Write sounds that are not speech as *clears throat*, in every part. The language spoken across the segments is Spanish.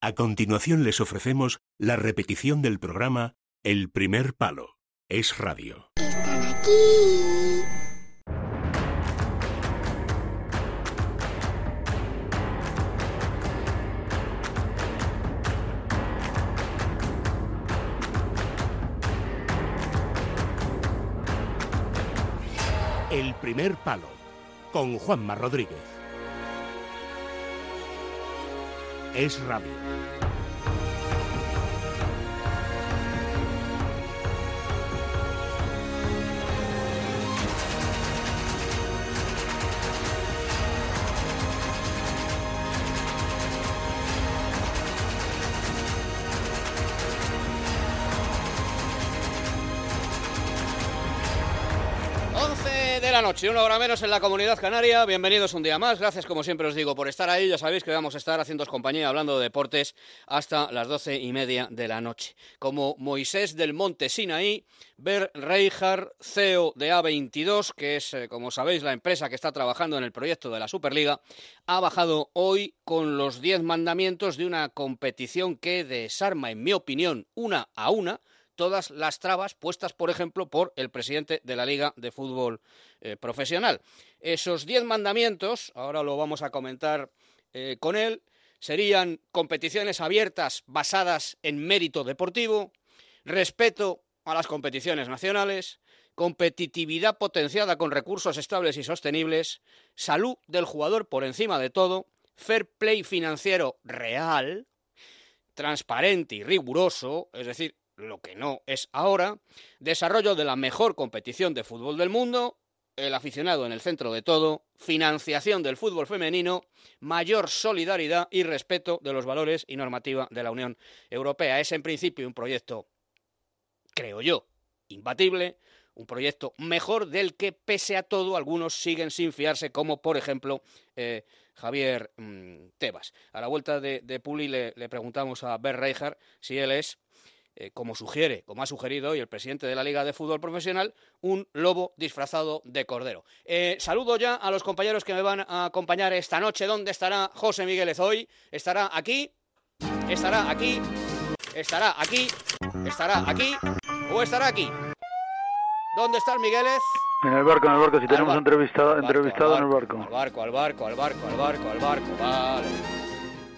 A continuación les ofrecemos la repetición del programa El primer palo. Es radio. Están aquí. El primer palo. Con Juanma Rodríguez. Es radio. La noche, una hora menos en la comunidad canaria. Bienvenidos un día más. Gracias, como siempre os digo, por estar ahí. Ya sabéis que vamos a estar haciendo compañía hablando de deportes hasta las doce y media de la noche. Como Moisés del Monte Sinaí, Ber Reijard, CEO de A22, que es, eh, como sabéis, la empresa que está trabajando en el proyecto de la Superliga, ha bajado hoy con los diez mandamientos de una competición que desarma, en mi opinión, una a una todas las trabas puestas, por ejemplo, por el presidente de la Liga de Fútbol eh, Profesional. Esos diez mandamientos, ahora lo vamos a comentar eh, con él, serían competiciones abiertas basadas en mérito deportivo, respeto a las competiciones nacionales, competitividad potenciada con recursos estables y sostenibles, salud del jugador por encima de todo, fair play financiero real, transparente y riguroso, es decir, lo que no es ahora, desarrollo de la mejor competición de fútbol del mundo, el aficionado en el centro de todo, financiación del fútbol femenino, mayor solidaridad y respeto de los valores y normativa de la Unión Europea. Es en principio un proyecto, creo yo, imbatible, un proyecto mejor del que, pese a todo, algunos siguen sin fiarse, como por ejemplo eh, Javier mmm, Tebas. A la vuelta de, de Puli le, le, preguntamos a Ber Reijar si él es eh, como sugiere, como ha sugerido hoy el presidente de la Liga de Fútbol Profesional, un lobo disfrazado de cordero. Eh, saludo ya a los compañeros que me van a acompañar esta noche. ¿Dónde estará José Migueles hoy? ¿Estará aquí? ¿Estará aquí? ¿Estará aquí? ¿Estará aquí? ¿O estará aquí? ¿Dónde está el Migueles? En el barco, en el barco, si tenemos entrevistado, entrevistado en el barco. Al barco, al barco, al barco, al barco, al barco, vale.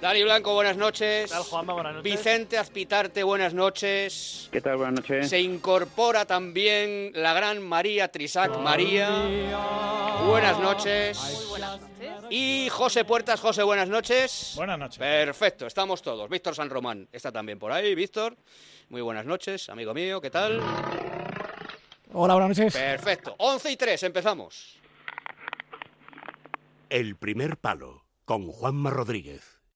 Dani Blanco, buenas noches. ¿Qué tal, Juanma? Buenas noches. Vicente Azpitarte, buenas noches. ¿Qué tal? Buenas noches. Se incorpora también la gran María Trisac. María, buenas noches. Muy buenas noches. Y José Puertas, José, buenas noches. Buenas noches. Perfecto, estamos todos. Víctor San Román está también por ahí. Víctor, muy buenas noches, amigo mío, ¿qué tal? Hola, buenas noches. Perfecto. 11 y 3, empezamos. El primer palo. Con Juanma Rodríguez.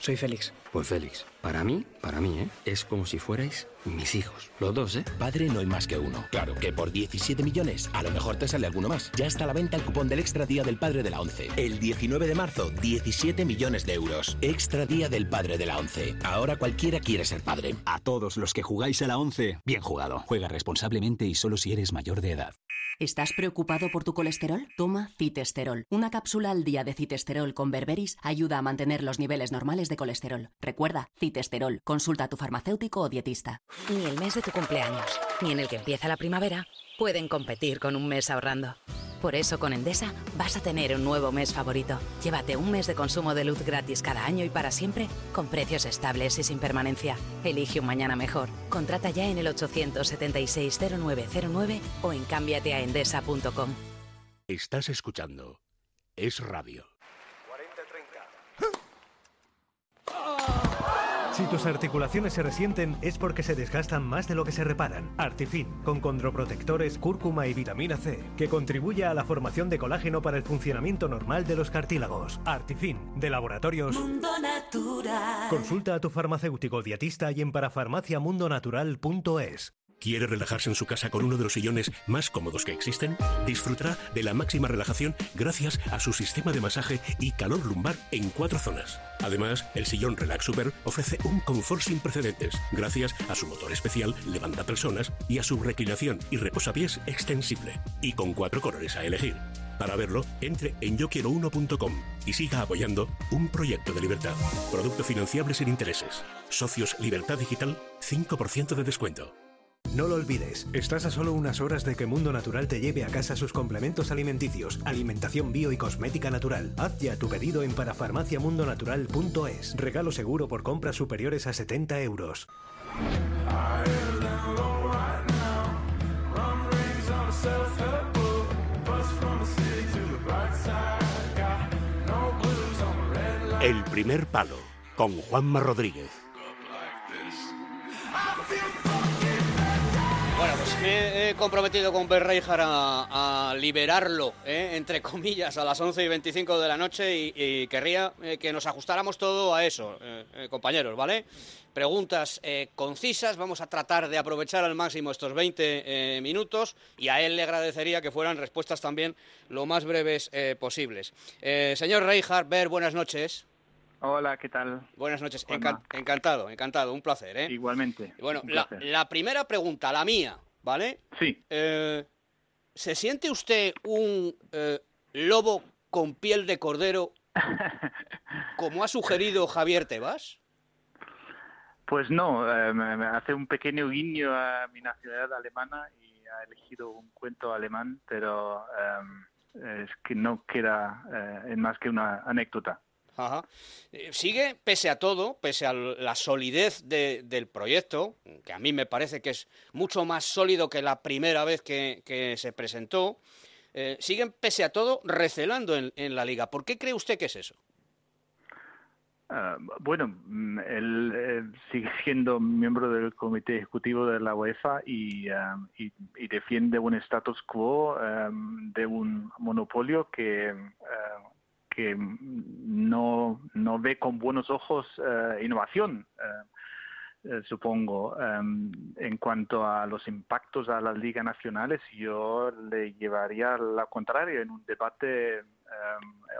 Soy Félix. Pues Félix, para mí, para mí, ¿eh? Es como si fuerais mis hijos. Los dos, ¿eh? Padre no hay más que uno. Claro que por 17 millones, a lo mejor te sale alguno más. Ya está a la venta el cupón del Extra Día del Padre de la ONCE. El 19 de marzo, 17 millones de euros. Extra Día del Padre de la ONCE. Ahora cualquiera quiere ser padre. A todos los que jugáis a la ONCE, bien jugado. Juega responsablemente y solo si eres mayor de edad. ¿Estás preocupado por tu colesterol? Toma citesterol. Una cápsula al día de citesterol con berberis ayuda a mantener los niveles normales de colesterol. Recuerda, citesterol. Consulta a tu farmacéutico o dietista. Ni el mes de tu cumpleaños, ni en el que empieza la primavera, pueden competir con un mes ahorrando. Por eso con Endesa vas a tener un nuevo mes favorito. Llévate un mes de consumo de luz gratis cada año y para siempre, con precios estables y sin permanencia. Elige un mañana mejor. Contrata ya en el 876-0909 o en cambiateaendesa.com. Estás escuchando Es Radio. Si tus articulaciones se resienten es porque se desgastan más de lo que se reparan. Artifin, con condroprotectores, cúrcuma y vitamina C, que contribuye a la formación de colágeno para el funcionamiento normal de los cartílagos. Artifin, de laboratorios Mundo Natural. Consulta a tu farmacéutico dietista y en parafarmaciamundonatural.es. ¿Quiere relajarse en su casa con uno de los sillones más cómodos que existen? Disfrutará de la máxima relajación gracias a su sistema de masaje y calor lumbar en cuatro zonas. Además, el sillón Relax Super ofrece un confort sin precedentes gracias a su motor especial levanta personas y a su reclinación y reposapiés extensible y con cuatro colores a elegir. Para verlo, entre en yoquiero1.com y siga apoyando un proyecto de libertad. Producto financiable sin intereses. Socios Libertad Digital, 5% de descuento. No lo olvides, estás a solo unas horas de que Mundo Natural te lleve a casa sus complementos alimenticios, alimentación bio y cosmética natural. Haz ya tu pedido en parafarmaciamundonatural.es. Regalo seguro por compras superiores a 70 euros. El primer palo con Juanma Rodríguez. Me he comprometido con Berreijar a, a liberarlo, ¿eh? entre comillas, a las 11 y 25 de la noche y, y querría eh, que nos ajustáramos todo a eso, eh, compañeros, ¿vale? Preguntas concisas, vamos a tratar de aprovechar al máximo estos 20 eh, minutos y a él le agradecería que fueran respuestas también lo más breves posibles. Señor Reijar, Ber, buenas noches. Hola, ¿qué tal? Buenas noches, encantado, encantado, un placer, ¿eh? Igualmente. Bueno, la primera pregunta, la mía, ¿vale? Sí. Eh, ¿Se siente usted un eh, lobo con piel de cordero *laughs* como ha sugerido Javier Tebas? Pues no, eh, me, hace un pequeño guiño a mi nacionalidad alemana y ha elegido un cuento alemán, pero eh, es que no queda eh, en más que una anécdota. Eh, Sigue, pese a todo, pese a la solidez de- del proyecto, que a mí me parece que es mucho más sólido que la primera vez que, se presentó, eh, siguen, pese a todo, recelando en, la liga. ¿Por qué cree usted que es eso? Ah, bueno, mm, él eh, sigue *laughs* siendo miembro del comité ejecutivo de la UEFA y, ah, defiende un status quo ah, de un monopolio que, que no, no ve con buenos ojos ah, innovación. ah, eh, supongo. Em, en cuanto a los impactos a las ligas nacionales, yo le llevaría la contraria en un debate em,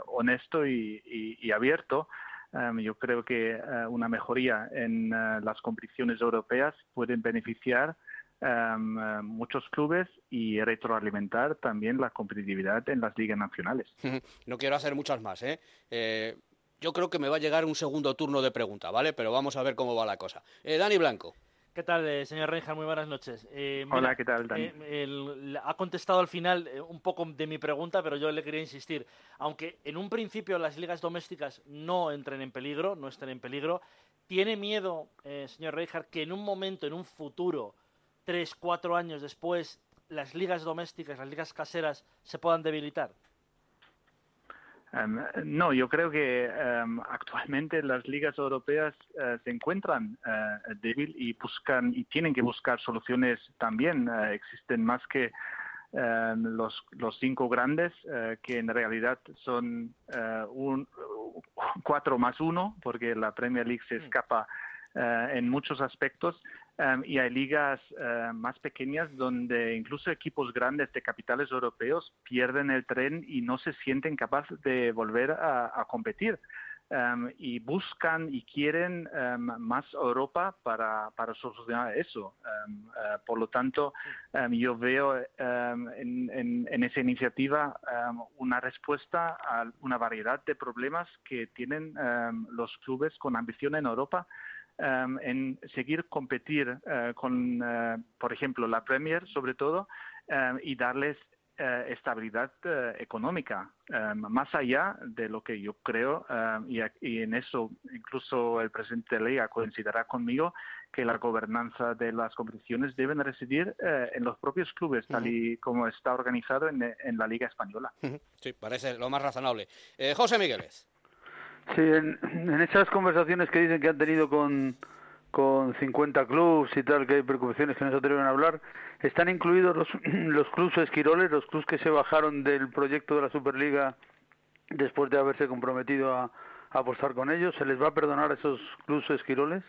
honesto y, y- abierto. Em, yo creo que eh, una mejoría en eh, las competiciones europeas pueden beneficiar em, eh, muchos clubes y retroalimentar también la competitividad en las ligas nacionales. *laughs* No quiero hacer muchas más, ¿eh? Eh, yo creo que me va a llegar un segundo turno de pregunta, ¿vale? Pero vamos a ver cómo va la cosa. Eh, Dani Blanco. ¿Qué tal, eh, señor Reinhardt? Muy buenas noches. Eh, Hola, ¿qué tal, Dani? eh, el- ha contestado al final eh, un poco de mi pregunta, pero yo le quería insistir. Aunque en un principio las ligas domésticas no entren en peligro, no estén en peligro, ¿tiene miedo, eh, señor Reinhardt, que en un momento, en un futuro, tres, cuatro años después, las ligas domésticas, las ligas caseras, se puedan debilitar? Em, no, yo creo que em, actualmente las ligas europeas eh, se encuentran eh, débil y buscan y tienen que buscar soluciones también. Eh, existen más que em, los, los cinco grandes, que en realidad son un, cuatro más uno, porque la Premier League se escapa eh, en muchos aspectos. Um, y hay ligas eh, más pequeñas donde incluso equipos grandes de capitales europeos pierden el tren y no se sienten capaces de volver a, competir. Um, y buscan y quieren um, más Europa para, para solucionar eso. Uh, por lo tanto, yo veo en, en- en esa iniciativa una respuesta a una variedad de problemas que tienen los clubes con ambición en Europa um, en seguir competir eh, con, eh, por ejemplo, la Premier, sobre todo, um, y darles eh, estabilidad económica, um, más allá de lo que yo creo, y, y en eso incluso el presidente Liga coincidirá conmigo, que la gobernanza de las competiciones deben residir eh, en los propios clubes, tal y como está organizado en, en la Liga Española. Sí, parece lo más razonable. Eh, José Migueles. Sí, en, en esas conversaciones que dicen que han tenido con, con 50 clubes y tal, que hay preocupaciones que no se atreven a hablar. ¿Están incluidos los, *clears throat* los clubes esquiroles, los clubes que se bajaron del proyecto de la Superliga después de haberse comprometido a, apostar con ellos? ¿Se les va a perdonar a esos clubes esquiroles?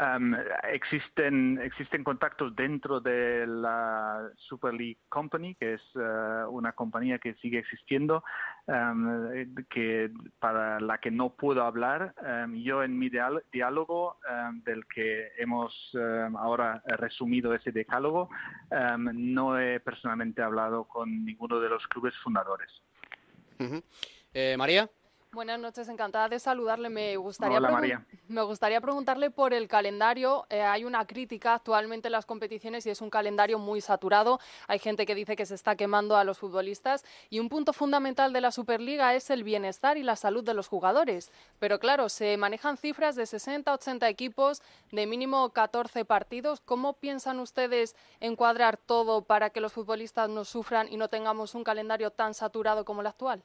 Um, existen existen contactos dentro de la Super League Company, que es uh, una compañía que sigue existiendo, um, que para la que no puedo hablar. Um, yo en mi diálogo del que hemos ahora resumido ese decálogo, no he personalmente hablado con ninguno de los clubes fundadores. eh, María. Buenas noches, encantada de saludarle. Me gustaría, Hola, María. Me gustaría preguntarle por el calendario. Eh, hay una crítica actualmente en las competiciones y es un calendario muy saturado. Hay gente que dice que se está quemando a los futbolistas y un punto fundamental de la Superliga es el bienestar y la salud de los jugadores. Pero claro, se manejan cifras de 60, 80 equipos, de mínimo 14 partidos. ¿Cómo piensan ustedes encuadrar todo para que los futbolistas no sufran y no tengamos un calendario tan saturado como el actual?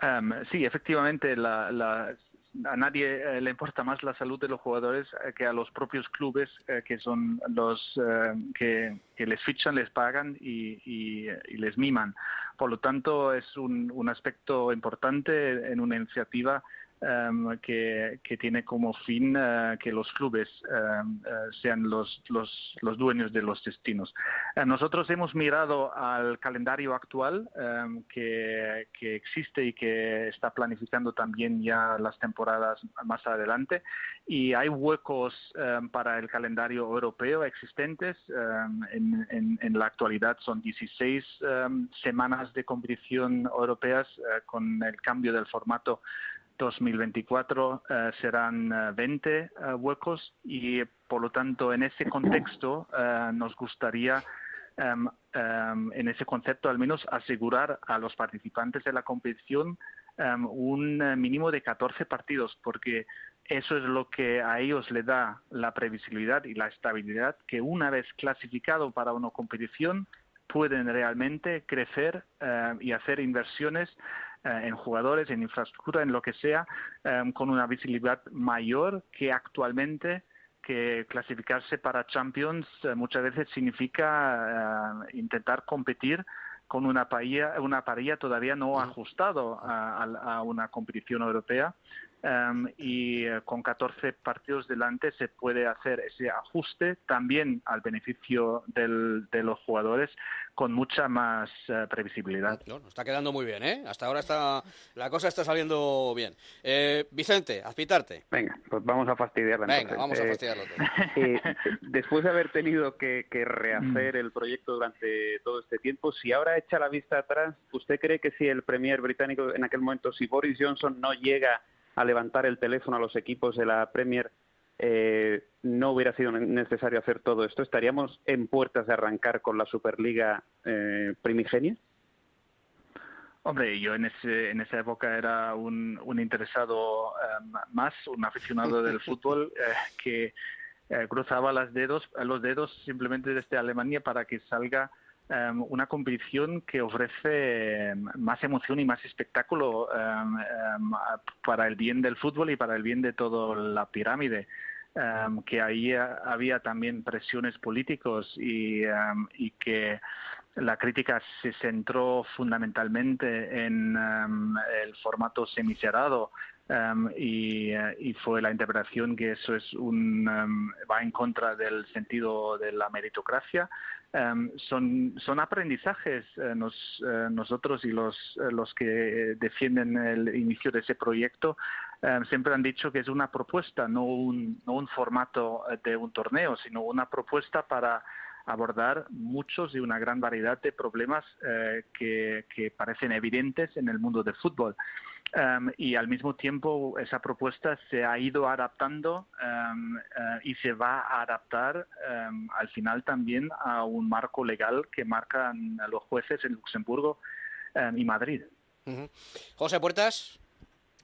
Um, sí, efectivamente, la, la, a nadie eh, le importa más la salud de los jugadores eh, que a los propios clubes eh, que son los eh, que, que, les fichan, les pagan y, y, y, les miman. Por lo tanto, es un, un aspecto importante en una iniciativa um, que, que, tiene como fin uh, que los clubes um, uh, sean los, los, los, dueños de los destinos. Uh, nosotros hemos mirado al calendario actual um, que, que, existe y que está planificando también ya las temporadas más adelante y hay huecos para el calendario europeo existentes. En, en, en, la actualidad son 16 semanas de competición europeas con el cambio del formato 2024 uh, serán uh, 20 uh, huecos y por lo tanto en ese contexto nos gustaría um, en ese concepto al menos asegurar a los participantes de la competición um, un mínimo de 14 partidos porque eso es lo que a ellos le da la previsibilidad y la estabilidad que una vez clasificado para una competición pueden realmente crecer y hacer inversiones eh, en jugadores, en infraestructura, en lo que sea, eh, con una visibilidad mayor que actualmente que clasificarse para Champions eh, muchas veces significa intentar competir con una parilla, una parilla todavía no ajustado a, a, una competición europea um, y uh, con 14 partidos delante se puede hacer ese ajuste también al beneficio del, de los jugadores con mucha más uh, previsibilidad. No, está quedando muy bien, ¿eh? Hasta ahora está la cosa está saliendo bien. Eh, Vicente, aspitarte. Venga, pues vamos a fastidiarla. Venga, vamos a fastidiarlo. *laughs* Eh, después de haber tenido que, que rehacer el proyecto durante todo este tiempo, si ahora echa la vista atrás, ¿usted cree que si el Premier británico en aquel momento, si Boris Johnson no llega a levantar el teléfono a los equipos de la Premier, eh, no hubiera sido necesario hacer todo esto? ¿Estaríamos en puertas de arrancar con la Superliga eh, primigenia? Hombre, yo en, ese, en esa época era un, un interesado um, más, un aficionado del *laughs* fútbol eh, que eh, cruzaba las dedos, los dedos simplemente desde Alemania para que salga um, una competición que ofrece más emoción y más espectáculo um, um, para el bien del fútbol y para el bien de toda la pirámide. que ahí había también presiones políticos y, y que la crítica se centró fundamentalmente en el formato semicerrado Um, y, uh, y, fue la interpretación que eso es un um, va en contra del sentido de la meritocracia um, son son aprendizajes uh, nos, uh, nosotros y los los que defienden el inicio de ese proyecto siempre han dicho que es una propuesta no un no un formato de un torneo sino una propuesta para abordar muchos y una gran variedad de problemas que, que parecen evidentes en el mundo del fútbol Um, y al mismo tiempo esa propuesta se ha ido adaptando um, uh, y se va a adaptar um, al final también a un marco legal que marcan los jueces en Luxemburgo y Madrid. José Puertas.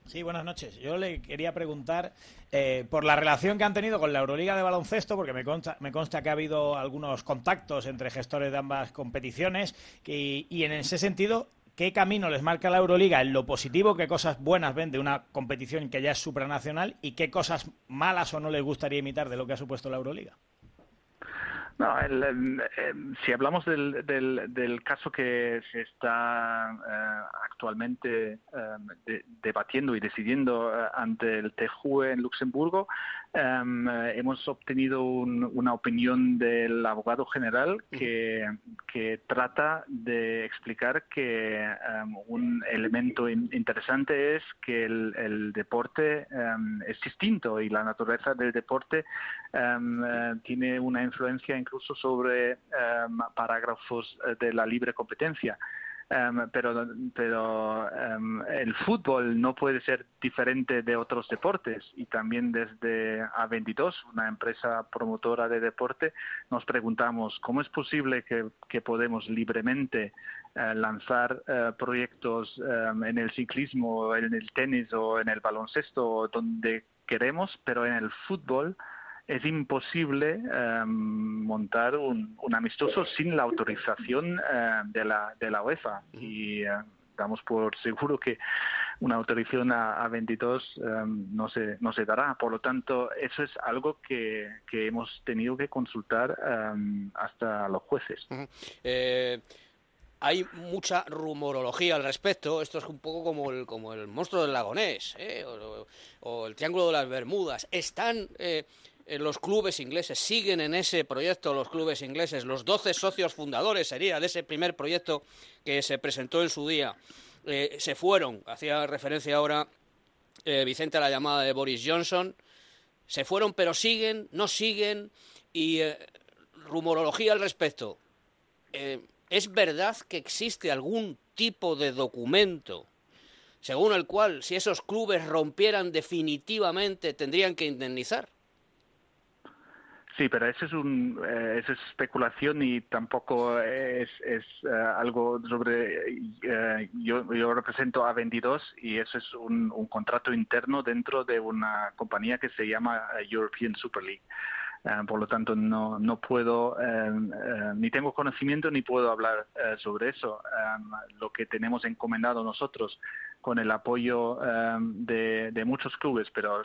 Sí, buenas noches. Yo le quería preguntar eh, por la relación que han tenido con la Euroliga de baloncesto, porque me consta, me consta que ha habido algunos contactos entre gestores de ambas competiciones y, y en ese sentido, qué camino les marca la Euroliga en lo positivo, qué cosas buenas ven de una competición que ya es supranacional y qué cosas malas o no les gustaría imitar de lo que ha supuesto la Euroliga. No, el, eh, si hablamos del, del, caso que se está eh, actualmente eh, debatiendo y decidiendo ante el TJUE en Luxemburgo, em, hemos obtenido una opinión del abogado general que, que trata de explicar que em, un elemento interesante es que el, el deporte em, es distinto y la naturaleza del deporte tiene una influencia incluso sobre parágrafos eh, de la libre competencia. Em, pero pero em, el fútbol no puede ser diferente de otros deportes. Y también desde A22, una empresa promotora de deporte, nos preguntamos cómo es posible que, que podemos libremente eh, lanzar eh, proyectos en el ciclismo, en el tenis o en el baloncesto donde queremos, pero en el fútbol es imposible em, montar un, amistoso sin la autorización eh, de, la, de la UEFA. Y eh, damos por *laughs* seguro que una autorización a, 22 em, no, se, no se dará. Por lo tanto, eso es algo que, que hemos tenido que consultar em, hasta los jueces. Eh, hay mucha rumorología al respecto. Esto es un poco como el, como el monstruo del lagonés o, o, el triángulo de las Bermudas. Están los clubes ingleses, siguen en ese proyecto los clubes ingleses, los 12 socios fundadores sería de ese primer proyecto que se presentó en su día, eh, se fueron, hacía referencia ahora eh, Vicente a la llamada de Boris Johnson, se fueron pero siguen, no siguen y rumorología al respecto. ¿Es verdad que existe algún tipo de documento según el cual si esos clubes rompieran definitivamente tendrían que indemnizar? Sí, pero eso es, un, eh, es especulación y tampoco es, es eh, algo sobre... Eh, yo, yo represento a 22 y eso es un, un, contrato interno dentro de una compañía que se llama European Super League. por lo tanto, no, no puedo, ni tengo conocimiento ni puedo hablar sobre eso. lo que tenemos encomendado nosotros con el apoyo de, de muchos clubes, pero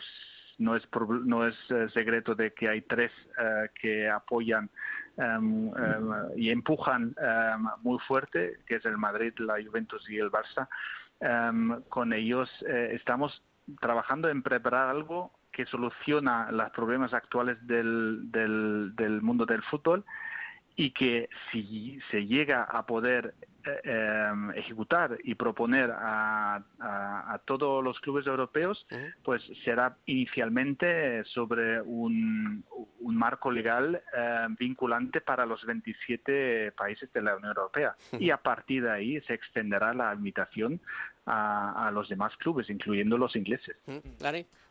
no es, no es eh, secreto de que hay tres eh, que apoyan em, y empujan em, muy fuerte, que es el Madrid, la Juventus y el Barça. con ellos eh, estamos trabajando en preparar algo que soluciona los problemas actuales del, del mundo del fútbol y que si se llega a poder eh, em, ejecutar y proponer a, todos los clubes europeos, pues será inicialmente sobre un, marco legal eh, vinculante para los 27 países de la Unión Europea. Y a partir de ahí se extenderá la invitación a, los demás clubes, incluyendo los ingleses.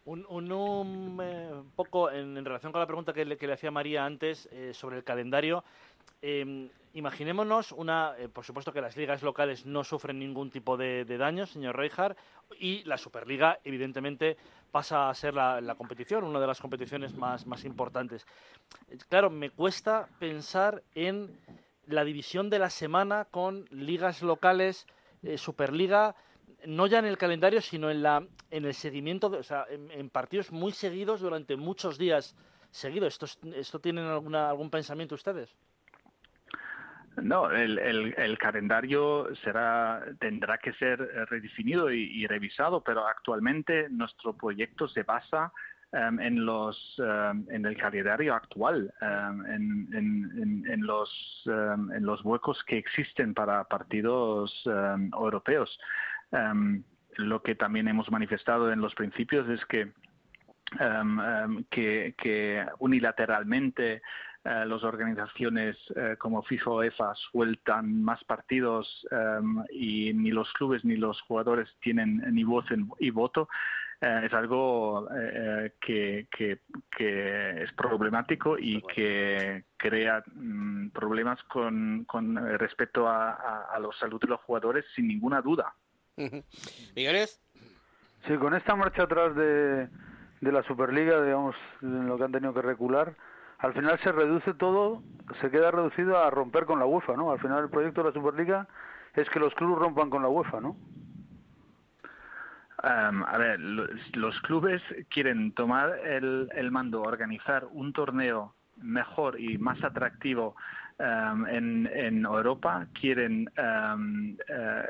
Un, un, eh, poco en, relación con la pregunta que le, que le hacía María antes sobre el calendario. Eh, imaginémonos una, eh, por supuesto que las ligas locales no sufren ningún tipo de, daños, señor Reijard, y la Superliga, evidentemente, pasa a ser la, competición, una de las competiciones más, importantes. Claro, me cuesta pensar en la división de la semana con ligas locales, eh, Superliga, no ya en el calendario, sino en, la, en el seguimiento, o sea, en, partidos muy seguidos durante muchos días seguidos. ¿Esto, esto tienen alguna, algún pensamiento ustedes? No, el, calendario será tendrá que ser eh, redefinido y, revisado, pero actualmente nuestro proyecto se basa em, en los em, en el calendario actual, em, en, en, los en los huecos que existen para partidos europeos. lo que también hemos manifestado en los principios es que, unilateralmente eh, las organizaciones eh, como FIFA o EFA sueltan más partidos em, y ni los clubes ni los jugadores tienen ni voz y voto, eh, es algo que, que, es problemático y que crea mm, problemas con, con respecto a, a, a la salud de los jugadores sin ninguna duda. *laughs* Migueles. Sí, con esta marcha atrás de, de la Superliga, digamos, en lo que han tenido que recular, al final se reduce todo, se queda reducido a romper con la UEFA, ¿no? Al final el proyecto de la Superliga es que los clubes rompan con la UEFA, ¿no? a ver, los, clubes quieren tomar el, el, mando, organizar un torneo mejor y más atractivo en, en, Europa, quieren eh,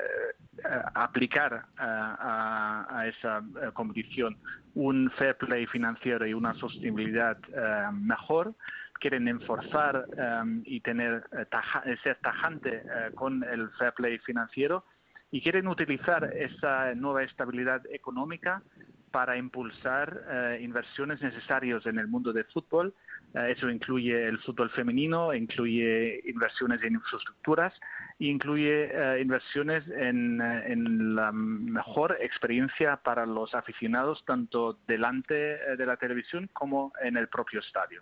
aplicar a, a, esa eh, competición un fair play financiero y una sostenibilidad eh, mejor, quieren enforzar eh, y tener eh, ser tajante con el fair play financiero. Y quieren utilizar esa nueva estabilidad económica para impulsar inversiones necesarias en el mundo del fútbol. eso incluye el fútbol femenino, incluye inversiones en infraestructuras incluye eh, inversiones en, eh, la mejor experiencia para los aficionados, tanto delante eh, de la televisión como en el propio estadio.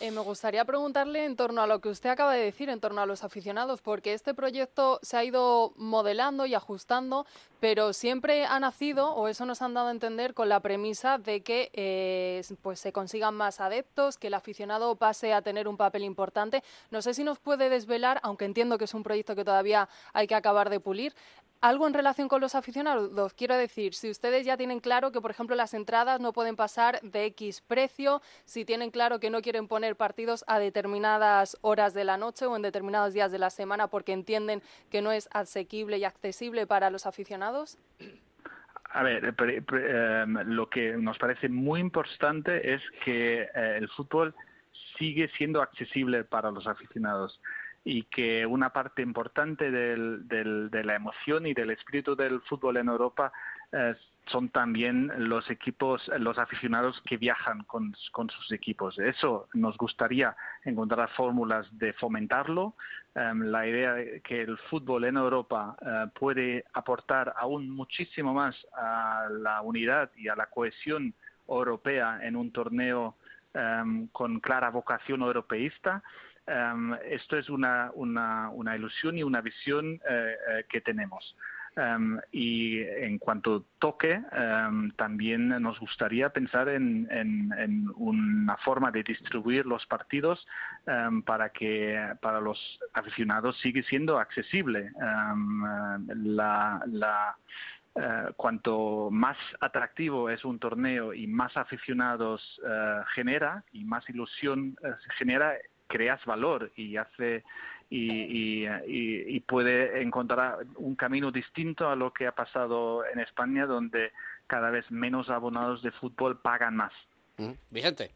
Eh, me gustaría preguntarle en torno a lo que usted acaba de decir, en torno a los aficionados, porque este proyecto se ha ido modelando y ajustando, pero siempre ha nacido, o eso nos han dado a entender, con la premisa de que eh, pues se consigan más adeptos, que el aficionado pase a tener un papel importante. No sé si nos puede desvelar, aunque entiendo que es un proyecto que todavía hay que acabar de pulir, algo en relación con los aficionados, quiero decir, si ustedes ya tienen claro que, por ejemplo, las entradas no pueden pasar de X precio, si tienen claro que no quieren poner partidos a determinadas horas de la noche o en determinados días de la semana porque entienden que no es asequible y accesible para los aficionados. A ver, em, lo que nos parece muy importante es que eh, el fútbol sigue siendo accesible para los aficionados y que una parte importante de la emoción y del espíritu del fútbol en Europa eh, son también los equipos, los aficionados que viajan con, sus equipos. Eso nos gustaría encontrar fórmulas de fomentarlo. Em, la idea de que el fútbol en Europa eh, puede aportar aún muchísimo más a la unidad y a la cohesión europea en un torneo em, con clara vocación europeísta Em, esto es una, una, una, ilusión y una visión eh, que tenemos. Um, y en cuanto toque, um, también nos gustaría pensar en, en, en, una forma de distribuir los partidos um, para que para los aficionados siga siendo accesible. la, la uh, cuanto más atractivo es un torneo y más aficionados uh, genera y más ilusión uh, genera, creas valor y hace y, y, puede encontrar un camino distinto a lo que ha pasado en España, donde cada vez menos abonados de fútbol pagan más. Vicente.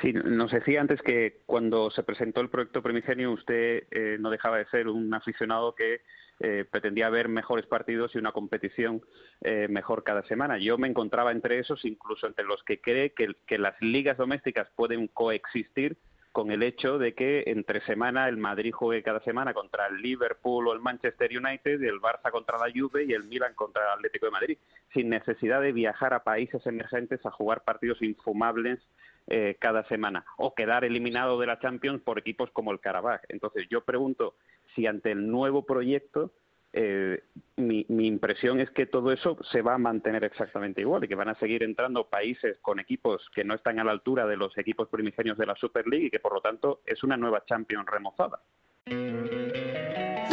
Sí, nos decía antes que cuando se presentó el proyecto Primigenio usted eh, no dejaba de ser un aficionado que eh, pretendía ver mejores partidos y una competición eh, mejor cada semana. Yo me encontraba entre esos, incluso entre los que cree que, que las ligas domésticas pueden coexistir con el hecho de que entre semana el Madrid juegue cada semana contra el Liverpool o el Manchester United, el Barça contra la Juve y el Milan contra el Atlético de Madrid, sin necesidad de viajar a países emergentes a jugar partidos infumables eh, cada semana o quedar eliminado de la Champions por equipos como el Karabakh. Entonces yo pregunto si ante el nuevo proyecto eh, mi, mi, impresión es que todo eso se va a mantener exactamente igual y que van a seguir entrando países con equipos que no están a la altura de los equipos primigenios de la Super League y que por lo tanto es una nueva Champions remozada.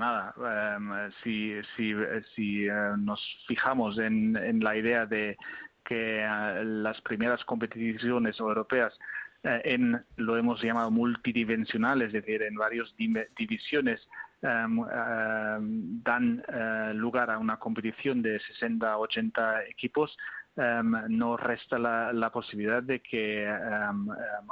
nada, em, si, si, eh, nos fijamos en, en, la idea de que eh, las primeras competiciones europeas eh, en lo hemos llamado multidimensional, es decir, en varias divisiones, em, em, dan lugar a una competición de 60-80 equipos, no resta la, la, posibilidad de que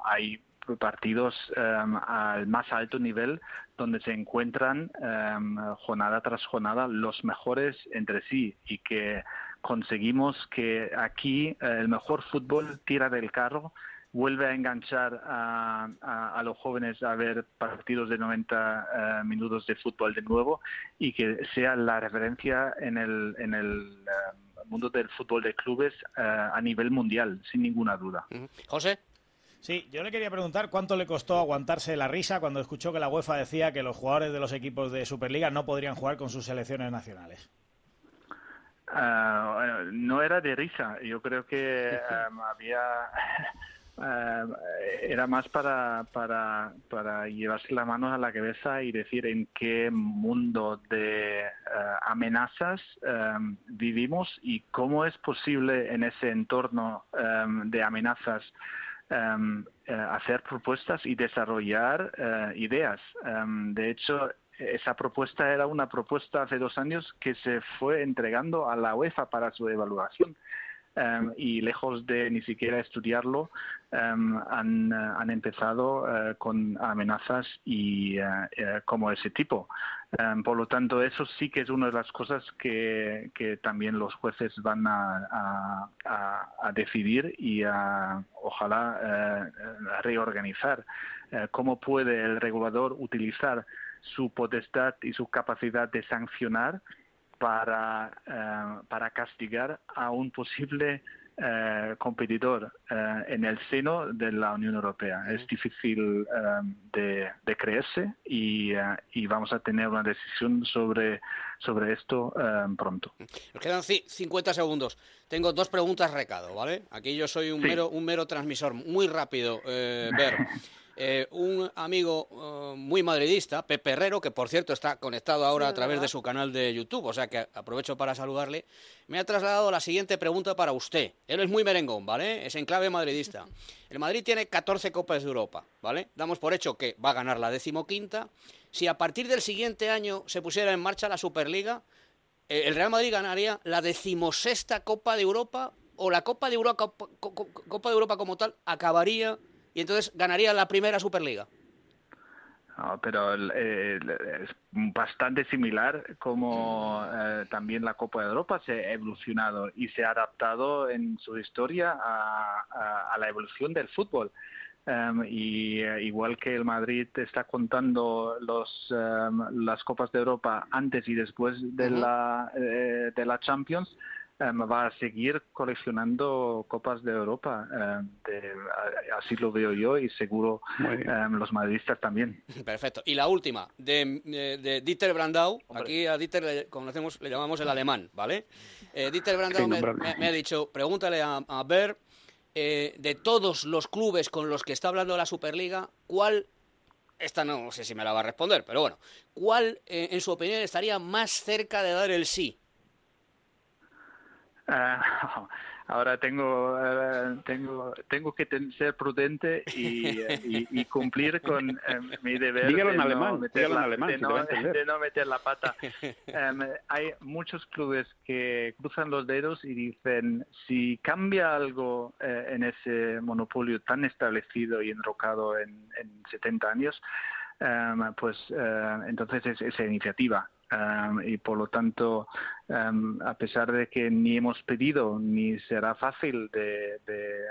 hay partidos al más alto nivel donde se encuentran um, jornada tras jornada los mejores entre sí y que conseguimos que aquí uh, el mejor fútbol tira del carro vuelve a enganchar a, a, los jóvenes a ver partidos de 90 uh, minutos de fútbol de nuevo y que sea la referencia en el, en el uh, mundo del fútbol de clubes uh, a nivel mundial, sin ninguna duda. José. Sí, yo le quería preguntar cuánto le costó aguantarse la risa cuando escuchó que la UEFA decía que los jugadores de los equipos de Superliga no podrían jugar con sus selecciones nacionales. Uh, no era de risa, yo creo que um, había uh, *laughs* era más para, para, para llevarse la mano a la cabeza y decir en qué mundo de uh, amenazas um, vivimos y cómo es posible en ese entorno um, de amenazas um, hacer propuestas y desarrollar uh, ideas. Um, de hecho, esa propuesta era una propuesta hace dos años que se fue entregando a la UEFA para su evaluación. Um, y lejos de ni siquiera estudiarlo, um, han, empezado con amenazas y como ese tipo. Um, por lo tanto, eso sí que es una de las cosas que, que también los jueces van a, decidir y a, ojalá, reorganizar. ¿Cómo puede el regulador utilizar su potestad y su capacidad de sancionar para, uh, para castigar a un posible uh, competidor uh, en el seno de la Unión Europea. Es difícil de, de, creerse y, y, vamos a tener una decisión sobre, sobre esto pronto. Nos quedan 50 segundos. Tengo dos preguntas recado, ¿vale? Aquí yo soy un, sí. mero, un mero transmisor. Muy rápido, Ver. *laughs* Eh, un amigo uh, muy madridista, Pepe Herrero, que por cierto está conectado ahora sí, a través de su canal de YouTube, o sea que aprovecho para saludarle, me ha trasladado la siguiente pregunta para usted. Él es muy merengón, ¿vale? Es en clave madridista. *laughs* El Madrid tiene 14 Copas de Europa, ¿vale? Damos por hecho que va a ganar la decimoquinta. Si a partir del siguiente año se pusiera en marcha la Superliga, eh, el Real Madrid ganaría la decimosexta Copa de Europa o la Copa de Europa, Copa de Europa como tal acabaría y entonces ganaría la primera Superliga. No, pero eh, es bastante similar como eh, también la Copa de Europa se ha evolucionado y se ha adaptado en su historia a, a, a la evolución del fútbol. Um, y uh, igual que el Madrid está contando los, um, las Copas de Europa antes y después de, uh -huh. la, eh, de la Champions, va a seguir coleccionando copas de Europa. Um, de, así lo veo yo y seguro um, los madridistas también. Perfecto. Y la última, de, de, de Dieter Brandau. Hombre. Aquí a Dieter le, conocemos, le llamamos el alemán, ¿vale? Eh, Dieter Brandau me, me, me, ha dicho, pregúntale a, a Ber, eh, de todos los clubes con los que está hablando la Superliga, ¿cuál esta no sé si me la va a responder, pero bueno, ¿cuál, eh, en su opinión, estaría más cerca de dar el sí? Uh, *laughs* ahora tengo uh, tengo tengo que ser prudente y, y, y cumplir con um, mi deber dígalo de, en alemán, no meter la, alemán, de, no, de, no, meter la pata. Um, *laughs* hay muchos clubes que cruzan los dedos y dicen si cambia algo uh, en ese monopolio tan establecido y enrocado en, en 70 años, um, pues entonces es esa iniciativa Um, y por lo tanto, um, a pesar de que ni hemos pedido ni será fácil de, de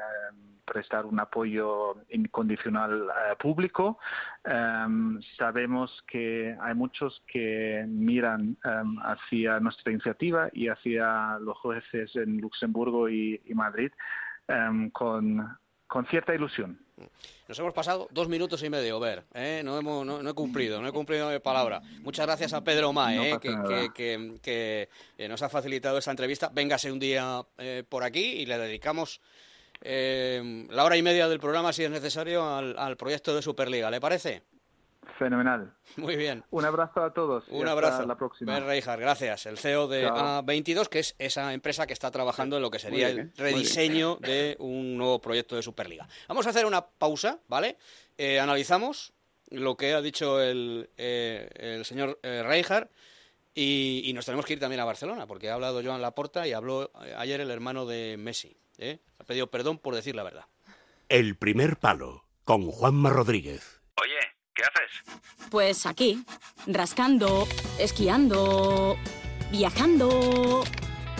prestar un apoyo incondicional eh, público. Em, sabemos que hay muchos que miran hacia nuestra iniciativa y hacia los jueces en Luxemburgo y, y Madrid con, con cierta ilusión. Nos hemos pasado dos minutos y medio, ver, ¿eh? no, hemos, no, no he cumplido, no he cumplido mi palabra. Muchas gracias a Pedro Mae, ¿eh? que- que, eh, nos ha facilitado esta entrevista. Véngase un día eh, por aquí y le dedicamos eh, la hora y media del programa, si es necesario, al, al proyecto de Superliga. ¿Le parece? Fenomenal. Muy bien. Un abrazo a todos. y Un hasta abrazo. la próxima. Ben Reijar, gracias. El CEO de Chao. A22, que es esa empresa que está trabajando en lo que sería bien, el bien. rediseño de un nuevo proyecto de Superliga. Vamos a hacer una pausa, ¿vale? Eh, analizamos lo que ha dicho el, eh, el señor eh, Reijar y, y nos tenemos que ir también a Barcelona, porque ha hablado Joan Laporta y habló eh, ayer el hermano de Messi. ¿eh? Ha pedido perdón por decir la verdad. El primer palo con Juanma Rodríguez. ¿Qué haces? Pues aquí, rascando, esquiando, viajando,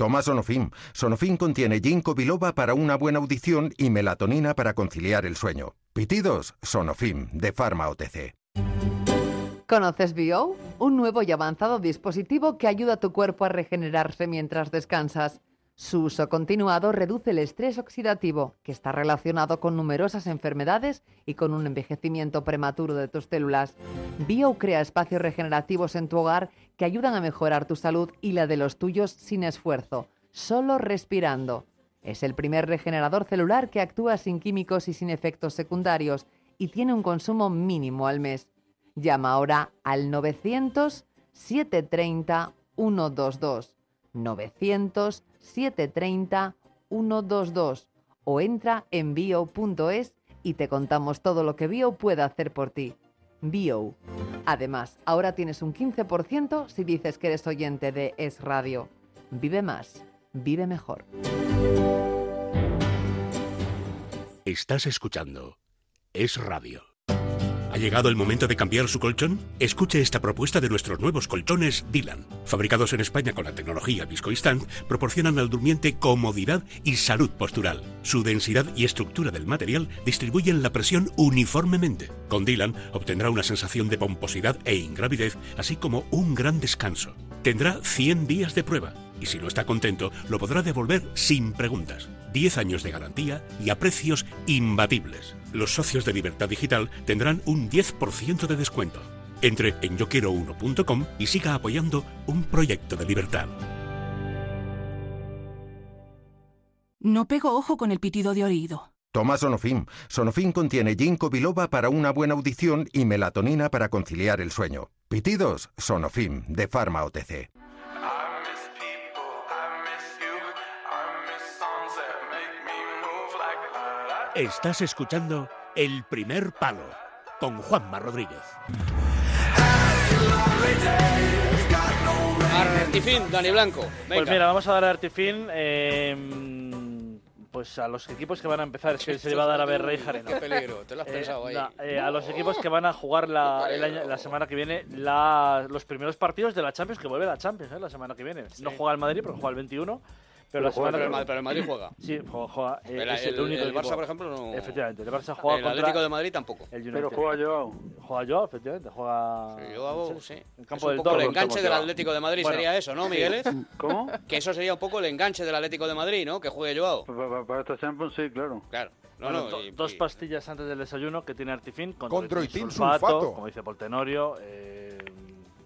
Toma Sonofim. Sonofim contiene ginkgo biloba para una buena audición y melatonina para conciliar el sueño. Pitidos, Sonofim, de Pharma OTC. ¿Conoces Bio? Un nuevo y avanzado dispositivo que ayuda a tu cuerpo a regenerarse mientras descansas. Su uso continuado reduce el estrés oxidativo, que está relacionado con numerosas enfermedades y con un envejecimiento prematuro de tus células. Bio crea espacios regenerativos en tu hogar que ayudan a mejorar tu salud y la de los tuyos sin esfuerzo, solo respirando. Es el primer regenerador celular que actúa sin químicos y sin efectos secundarios y tiene un consumo mínimo al mes. Llama ahora al 900 730 122. 900 730 122 o entra en bio.es y te contamos todo lo que Bio puede hacer por ti. Bio. Además, ahora tienes un 15% si dices que eres oyente de Es Radio. Vive más, vive mejor. Estás escuchando Es Radio. ¿Ha llegado el momento de cambiar su colchón? Escuche esta propuesta de nuestros nuevos colchones Dylan. Fabricados en España con la tecnología Viscoinstant, proporcionan al durmiente comodidad y salud postural. Su densidad y estructura del material distribuyen la presión uniformemente. Con Dylan obtendrá una sensación de pomposidad e ingravidez, así como un gran descanso. Tendrá 100 días de prueba y si no está contento, lo podrá devolver sin preguntas. 10 años de garantía y a precios imbatibles. Los socios de Libertad Digital tendrán un 10% de descuento. Entre en yoquiero1.com y siga apoyando un proyecto de libertad. No pego ojo con el pitido de oído. Toma Sonofim. Sonofim contiene ginkgo biloba para una buena audición y melatonina para conciliar el sueño. Pitidos, Sonofim, de Pharma OTC. Estás escuchando El primer palo con Juanma Rodríguez. Artifin, Dani Blanco. Venga. Pues mira, vamos a dar Artifin eh, pues a los equipos que van a empezar. Es *laughs* que se le va a dar a ver Rey Qué peligro, te lo has pensado ahí. a los equipos que van a jugar la, el año- la semana que viene la- los primeros partidos de la Champions, que vuelve la Champions ¿eh? la semana que viene. No juega el Madrid porque juega el 21. Pero, la semana pero, el pero el Madrid juega. *clears throat* Sí, juega. juega, eh, El- es el, el- único el. Barça, por ejemplo, no- Efectivamente, el Barça juega El contra Atlético de Madrid tampoco. el United. Pero juega Joao. Juega Joao, efectivamente. Juega. Joao, sí. El Es campo un del poco el enganche del Atlético de Madrid Bueno, sería eso, ¿no, Migueles? ¿Cómo? Que eso sería un poco el enganche del Atlético de Madrid, ¿no? Que juegue Joao. Para, para esta Champions, sí, claro. Claro. No, Bueno, no, y- dos pastillas antes del desayuno que tiene Artifin con Condroitin sulfato, sulfato. como dice Poltenorio, eh,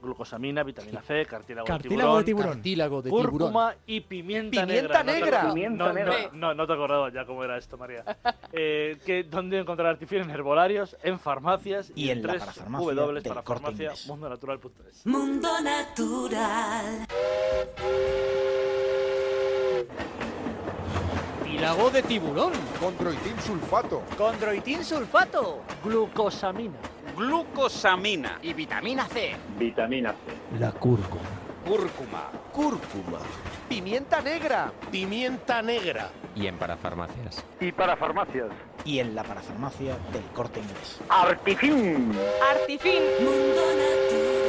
glucosamina, vitamina C, cartílago, Cartílago de de tiburón, tiburón. Cartílago de tiburón. cúrcuma y pimienta, pimienta negra. negra. No, no, no, negra. no, no te acordado ya cómo era esto, María. *laughs* Eh, que, ¿Dónde encontrar Artifin? En herbolarios, en farmacias Y en la tres W para farmacia, mundonatural.es. Mundo Natural. Cartílago de tiburón. Condroitin sulfato. Condroitin sulfato. Glucosamina. Glucosamina. Y vitamina C. Vitamina C. La cúrcuma. Cúrcuma. Cúrcuma. Pimienta negra. Pimienta negra. Y en parafarmacias. Y para farmacias. Y en la parafarmacia del corte inglés. Artifin. Artifin.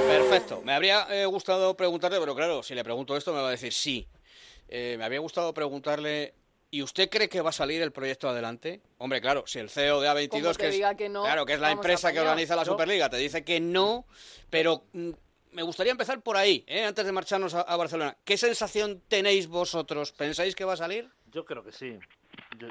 Perfecto. Me habría eh, gustado preguntarle, pero claro, si le pregunto esto me va a decir sí. Eh, me habría gustado preguntarle, ¿y usted cree que va a salir el proyecto adelante? Hombre, claro, si el CEO de A22, Como te que es, diga que no, claro, que es la empresa que organiza la Superliga, te dice que no, pero mm, me gustaría empezar por ahí, ¿eh? antes de marcharnos a, a Barcelona. ¿Qué sensación tenéis vosotros? ¿Pensáis que va a salir? Yo creo que sí. Yo,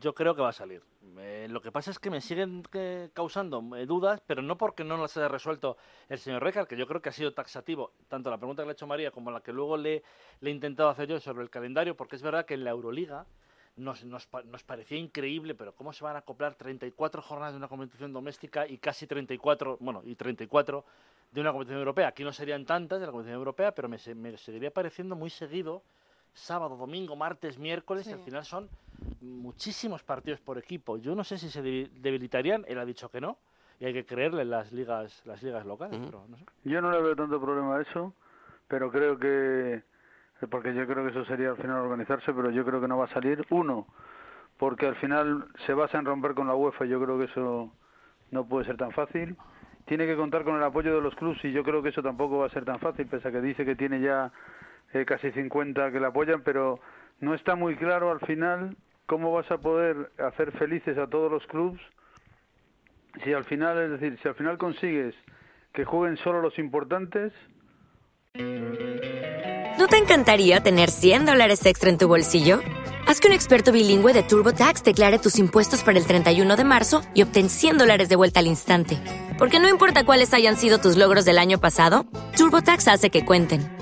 yo- creo que va a salir. Eh, lo que pasa es que me siguen eh, causando eh, dudas, pero no porque no las haya resuelto el señor Recar, que yo creo que ha sido taxativo, tanto la pregunta que le ha hecho María como la que luego le, he intentado hacer yo sobre el calendario, porque es verdad que en la Euroliga nos, nos, nos parecía increíble, pero ¿cómo se van a acoplar 34 jornadas de una competición doméstica y casi 34, bueno, y 34 de una competición europea? Aquí no serían tantas de la competición europea, pero me, me seguiría pareciendo muy seguido sábado, domingo, martes, miércoles, y al final son muchísimos partidos por equipo. Yo no sé si se debi- debilitarían, él ha dicho que no, y hay que creerle en las ligas, las ligas locales, pero no sé. Yo no le veo tanto problema a eso, pero creo que, porque yo creo que eso sería al final organizarse, pero yo creo que no va a salir. Uno, porque al final se basa en romper con la UEFA, y yo creo que eso no puede ser tan fácil. Tiene que contar con el apoyo de los clubes y yo creo que eso tampoco va a ser tan fácil, pese a que dice que tiene ya eh, casi 50 que le apoyan, pero no está muy claro al final cómo vas a poder hacer felices a todos los clubes si al final, es decir, si al final consigues que jueguen solo los importantes, ¿No te encantaría tener 100 dólares extra en tu bolsillo? Haz que un experto bilingüe de TurboTax declare tus impuestos para el 31 de marzo y obtén 100 dólares de vuelta al instante. Porque no importa cuáles hayan sido tus logros del año pasado, TurboTax hace que cuenten.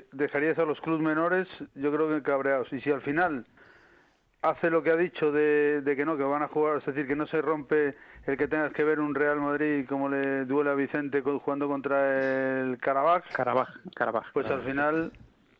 Eh, dejarías a los clubes menores, yo creo que cabreados. Y si al final hace lo que ha dicho de, de que no, que van a jugar, es decir, que no se rompe el que tengas que ver un Real Madrid como le duele a Vicente jugando contra el Carabaj, Carabaj, Carabaj. pues al final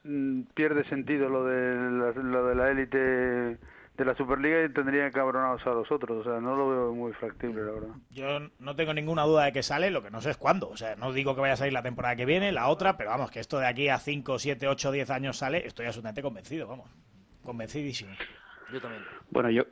mm, pierde sentido lo de la, lo de la élite de la Superliga y tendrían cabronados a los otros. O sea, no lo veo muy factible, la verdad. Yo no tengo ninguna duda de que sale, lo que no sé es cuándo. O sea, no digo que vaya a salir la temporada que viene, la otra, pero vamos, que esto de aquí a 5, 7, 8, 10 años sale, estoy absolutamente convencido, vamos. Convencidísimo. Yo también. Bueno, yo,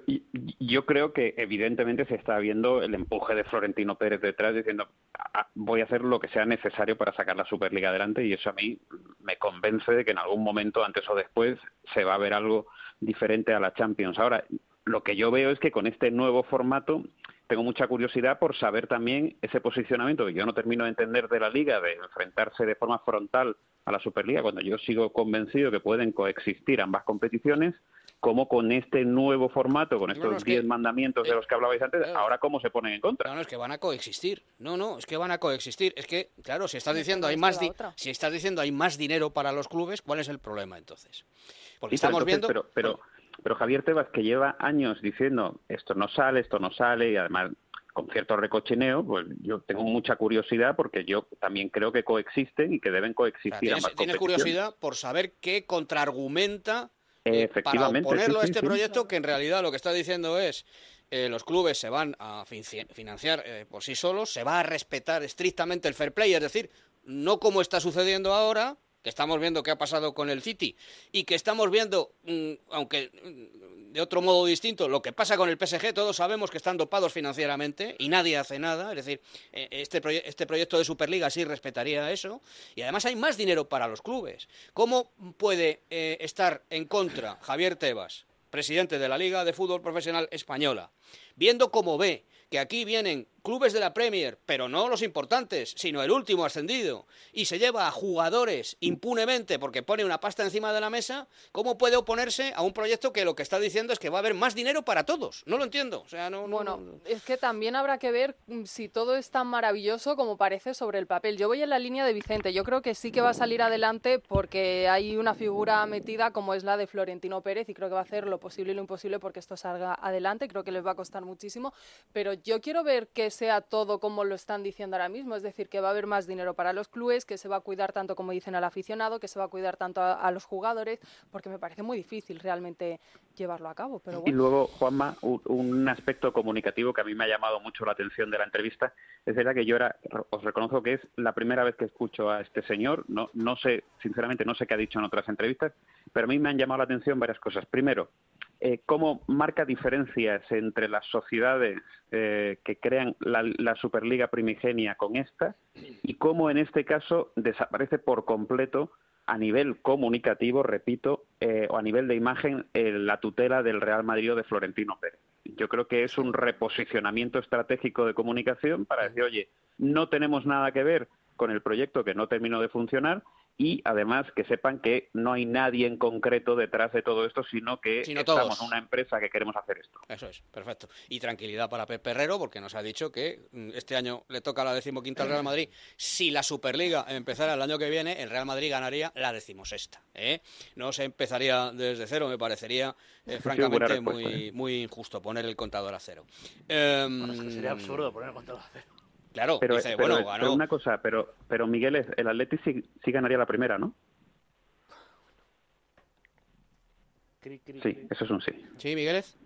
yo creo que evidentemente se está viendo el empuje de Florentino Pérez detrás diciendo "Ah, voy a hacer lo que sea necesario para sacar la Superliga adelante y eso a mí me convence de que en algún momento, antes o después, se va a ver algo diferente a la Champions. Ahora, lo que yo veo es que con este nuevo formato tengo mucha curiosidad por saber también ese posicionamiento que yo no termino de entender de la liga, de enfrentarse de forma frontal a la Superliga, cuando yo sigo convencido que pueden coexistir ambas competiciones, como con este nuevo formato, con estos no, es 10 que- mandamientos de los que hablabais antes, claro. ahora cómo se ponen en contra. No, no, es que van a coexistir. No, no, es que van a coexistir. Es que, claro, si estás diciendo hay más di- si estás diciendo hay más dinero para los clubes, ¿cuál es el problema entonces? Porque Sí, estamos entonces, viendo Pero, pero, pero Javier Tebas, que lleva años diciendo esto no sale, esto no sale, y además con cierto recochineo, pues yo tengo mucha curiosidad porque yo también creo que coexisten y que deben O sea, coexistir tienes, tienes curiosidad por saber qué contraargumenta para Efectivamente, oponerlo sí, a este sí. proyecto que en realidad lo que está diciendo es eh, los clubes se van a financiar eh, por sí solos, se va a respetar estrictamente el fair play, es decir, no como está sucediendo ahora, estamos viendo qué ha pasado con el City y que estamos viendo, mm, aunque mm, de otro modo distinto, lo que pasa con el PSG, todos sabemos que están dopados financieramente y nadie hace nada, es decir, eh, este, este proyecto de Superliga sí respetaría eso. Y además hay más dinero para los clubes. ¿Cómo puede eh, estar en contra Javier Tebas, presidente de la Liga de Fútbol Profesional Española, viendo cómo ve que aquí vienen clubes de la Premier, pero no los importantes, sino el último ascendido, y se lleva a jugadores impunemente porque pone una pasta encima de la mesa, ¿cómo puede oponerse a un proyecto que lo que está diciendo es que va a haber más dinero para todos? No lo entiendo. O sea, no, no- Bueno, no- es que también habrá que ver mm, si todo es tan maravilloso como parece sobre el papel. Yo voy en la línea de Vicente. Yo creo que sí que va a salir adelante porque hay una figura metida como es la de Florentino Pérez y creo que va a hacer lo posible y lo imposible porque esto salga adelante. Creo que les va a costar muchísimo. Pero yo quiero ver que sea todo como lo están diciendo ahora mismo. Es decir, que va a haber más dinero para los clubes, que se va a cuidar tanto como dicen al aficionado, que se va a cuidar tanto a, a los jugadores, porque me parece muy difícil realmente llevarlo a cabo. Pero Y luego, Juanma, un aspecto comunicativo que a mí me ha llamado mucho la atención de la entrevista es verdad que yo era, os reconozco que es la primera vez que escucho a este señor. No, no sé, sinceramente, no sé qué ha dicho en otras entrevistas, pero a mí me han llamado la atención varias cosas. Primero, eh, cómo marca diferencias entre las sociedades eh, que crean la, Superliga primigenia con esta y cómo en este caso desaparece por completo a nivel comunicativo, repito, eh, o a nivel de imagen, eh, la tutela del Real Madrid o de Florentino Pérez. Yo creo que es un reposicionamiento estratégico de comunicación para decir, oye, no tenemos nada que ver con el proyecto que no terminó de funcionar y además que sepan que no hay nadie en concreto detrás de todo esto, sino que Sino estamos todos. una empresa que queremos hacer esto. Eso es, perfecto. Y tranquilidad para Pepe Herrero, porque nos ha dicho que mm, este año le toca la decimoquinta al Real Madrid. Si la Superliga empezara el año que viene, el Real Madrid ganaría la decimosexta. ¿eh? No se empezaría desde cero, me parecería, eh, *laughs* francamente, muy, ¿eh? muy injusto poner el contador a cero. Em, Bueno, es que sería absurdo poner el contador a cero. Claro, Pero, dice, pero- bueno, pero ganó. una cosa, pero, pero Miguel, es- el Atleti sí, sí ganaría la primera, ¿no? Sí, eso es un sí. ¿Sí, Migueles?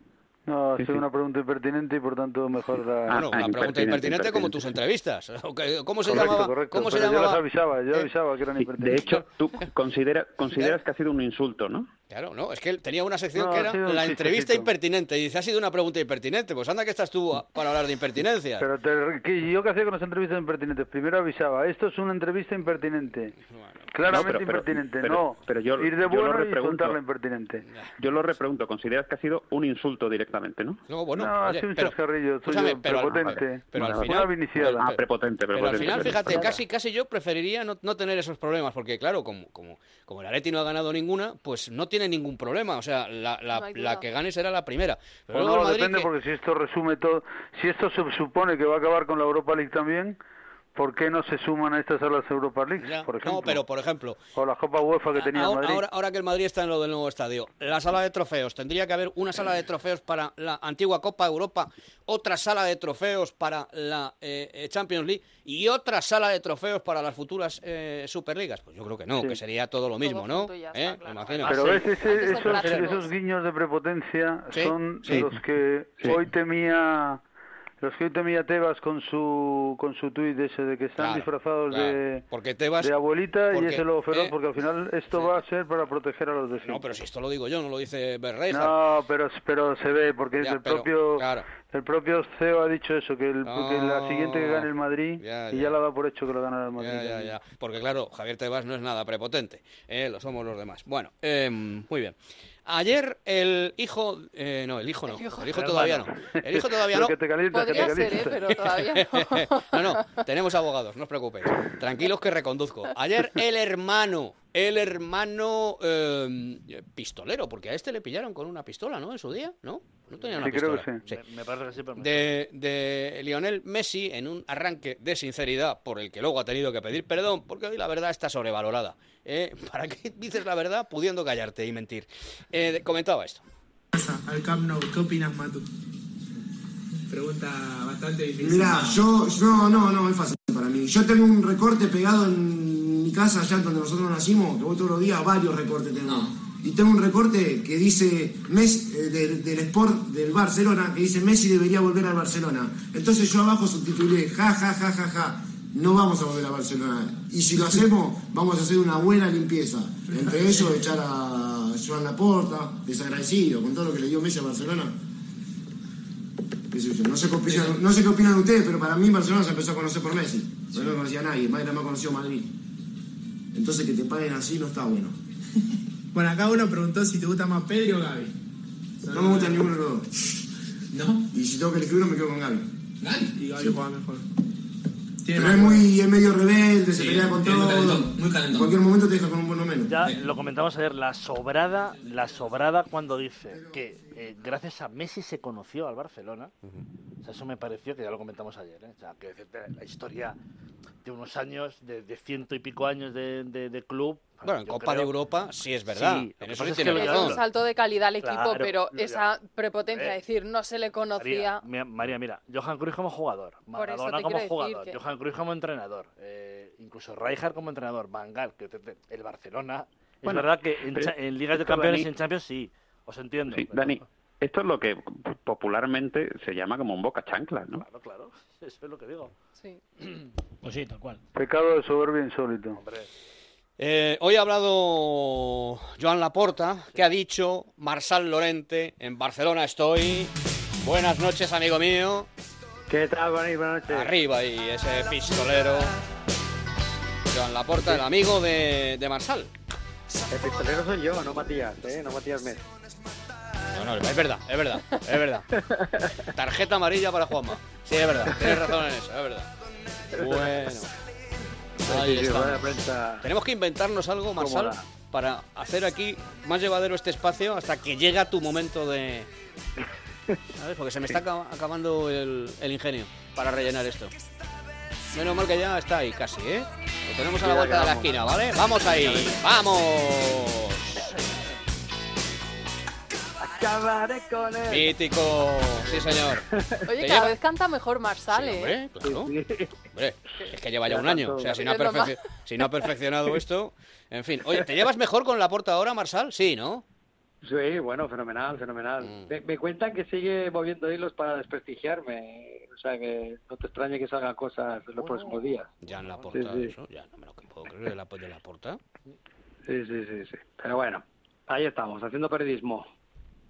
No, Sí, ha sí. sido una pregunta impertinente y por tanto mejor la... Bueno, una pregunta impertinente, impertinente como tus entrevistas. *laughs* ¿O qué- ¿Cómo se Correcto, llamaba? correcto, ¿Cómo se pero yo las llamaba? avisaba, yo Eh, avisaba que eran Sí, impertinentes. de hecho, tú considera, *laughs* consideras que ha sido un insulto, ¿no? Claro, no, es que él tenía una sección No, que era la entrevista impertinente y dice, ha sido una pregunta impertinente. Pues anda que estás tú a- para hablar de impertinencias. Pero te- ¿qué- yo qué hacía con las entrevistas impertinentes? Primero avisaba, esto es una entrevista impertinente. Claramente No, pero- impertinente, pero- no. pero yo- Ir de yo lo bueno y impertinente. Yo lo repregunto, consideras que ha sido un insulto directamente, ¿no? No, bueno, no, oye, ha sido un chascarrillo tuyo, prepotente. pero al Una final- viniciada. Ah, prepotente, Pero al final, fíjate, casi, casi yo preferiría no, no tener esos problemas, porque claro, como, como, como el Atleti no ha ganado ninguna, pues no tiene ningún problema. O sea, la, la- No que gane será la primera. Pero Pues luego no, el Madrid depende que- porque si esto resume todo, si esto se supone que va a acabar con la Europa League también, ¿por qué no se suman a estas a las Europa League, Ya, por ejemplo? No, pero por ejemplo, O la Copa UEFA que tenía ahora, Madrid. ahora, ahora que el Madrid está en lo del nuevo estadio, la sala de trofeos, tendría que haber una sala de trofeos para la antigua Copa Europa, otra sala de trofeos para la eh, Champions League y otra sala de trofeos para las futuras eh, Superligas. Pues yo creo que no, Sí. que sería todo lo mismo, ¿no? ¿Eh? está, claro. Me imagino. Pero ves, ese- esos, esos guiños de prepotencia Sí, son sí. los que Sí. hoy temía los que hoy temía Tebas con su con su tuit ese de que están Claro, disfrazados claro. de, Porque Tebas... de abuelita porque, y ese lobo feroz eh, porque al final esto sí. va a ser para proteger a los de No, pero si esto lo digo yo, no lo dice Berreja. No, pero pero se ve porque Ya, el pero, propio claro. el propio CEO ha dicho eso que, el, que la siguiente que gane el Madrid Ya, y ya. la da por hecho que lo gana el Madrid. Ya, ya. Porque claro, Javier Tebas no es nada prepotente, ¿eh? lo somos los demás. Bueno, eh, muy bien. Ayer el hijo, eh, no, el hijo no, El hijo. el hijo todavía no, el hijo todavía no. que te calienta, que te Podría ser, ¿eh? pero todavía no. *laughs* No, no, tenemos abogados, no os preocupéis. Tranquilos que reconduzco. Ayer el hermano, el hermano eh, pistolero, porque a este le pillaron con una pistola, ¿no? En su día, ¿no? No tenía una Sí, creo pistola. que sí. Me, me parece que sí, pero de, de Lionel Messi en un arranque de sinceridad por el que luego ha tenido que pedir perdón, porque hoy la verdad está sobrevalorada. ¿eh? *laughs* ¿Para qué dices la verdad pudiendo callarte y mentir? Eh, comentaba esto. al Camp Nou. ¿Qué opinas, Matu? Pregunta bastante difícil. Mirá, yo, no, no, no, es fácil para mí. Yo tengo un recorte pegado en mi casa, allá donde nosotros nacimos, que voy todos los días, varios recortes tengo. Y tengo un recorte que dice, Messi, eh, del, del Sport del Barcelona, que dice Messi debería volver al Barcelona. Entonces yo abajo subtitulé, ja, ja, ja, ja, ja, no vamos a volver a Barcelona. Y si lo hacemos, vamos a hacer una buena limpieza. Entre ellos, echar a Joan Laporta, desagradecido, con todo lo que le dio Messi a Barcelona. Qué sé yo, No sé, qué opinan, no sé qué opinan ustedes, pero para mí Barcelona se empezó a conocer por Messi. Yo no conocía a nadie, más nada más conoció Madrid. Entonces que te paguen así no está bueno. *laughs* Bueno, acá uno preguntó si te gusta más Pedri o Gaby. No me gusta ninguno de los dos. *laughs* ¿No? Y si tengo que elegir uno me quedo con Gaby. Y Gaby juega mejor. Tiene Pero es muy es medio rebelde, se Sí, pelea con todo. calentón, muy calentón. En cualquier momento te deja con un buen menos. Ya lo comentamos ayer, la sobrada, la sobrada cuando dice que eh, gracias a Messi se conoció al Barcelona. O sea, eso me pareció que ya lo comentamos ayer. ¿eh? O sea, que la historia de unos años, de, de ciento y pico años de, de- de club. Bueno, en Copa de creo- Europa sí es verdad. Sí, en eso sí es tiene que razón. un salto de calidad al equipo, Claro, pero esa prepotencia, Eh, decir, no se le conocía. María, María, mira, Johan Cruyff como jugador, Maradona como jugador, que- Johan Cruyff como entrenador, eh, incluso Rijkaard como entrenador, Van Gaal, que el Barcelona. Bueno, es verdad que en, en Ligas de Campeones y en Champions sí, os entiendo. Sí, Dani, esto es lo que popularmente se llama como un boca chancla, ¿no? Claro, claro, *laughs* eso es lo que digo. Sí. *clears throat* Pues sí, tal cual. Pecado de soberbia insólito. Eh, hoy ha hablado Joan Laporta, que ha dicho Marsal Lorente, en Barcelona estoy. Buenas noches, amigo mío. ¿Qué tal, Buenas buenas noches. Arriba y ese pistolero. Joan Laporta, el amigo de, de Marsal. El pistolero soy yo, no Matías, ¿eh? No Matías Mes. No, no, es verdad, es verdad, es verdad. Tarjeta amarilla para Juanma. Sí, es verdad, tienes razón en eso, es verdad. Bueno. Ahí está. Tenemos que inventarnos algo, Marsal, para hacer aquí más llevadero este espacio hasta que llega tu momento de... ¿Sabes? Porque se me está acaba- acabando el, el ingenio para rellenar esto. Menos mal que ya está ahí casi, ¿eh? Lo tenemos a la vuelta de la esquina, ¿vale? ¡Vamos ahí! ¡Vamos! Acabaré con él. Mítico, sí señor. *laughs* Oye, ¿Te cada lleva? vez canta mejor Marsal, Sí, ¿eh? hombre, claro. Hombre, es que lleva ya un año. O sea, si no, ha perfec- si no ha perfeccionado *laughs* esto. En fin. Oye, ¿te llevas mejor con la porta ahora, Marsal? Sí, ¿no? Sí, bueno, fenomenal, fenomenal. Mm. Me, me cuentan que sigue moviendo hilos para desprestigiarme. O sea, que no te extrañe que salgan cosas en los próximos días. Ya en la porta, Sí, sí. eso. Ya no me lo puedo creer de la, de la porta. Sí, sí, sí, sí. Pero bueno, ahí estamos, haciendo periodismo.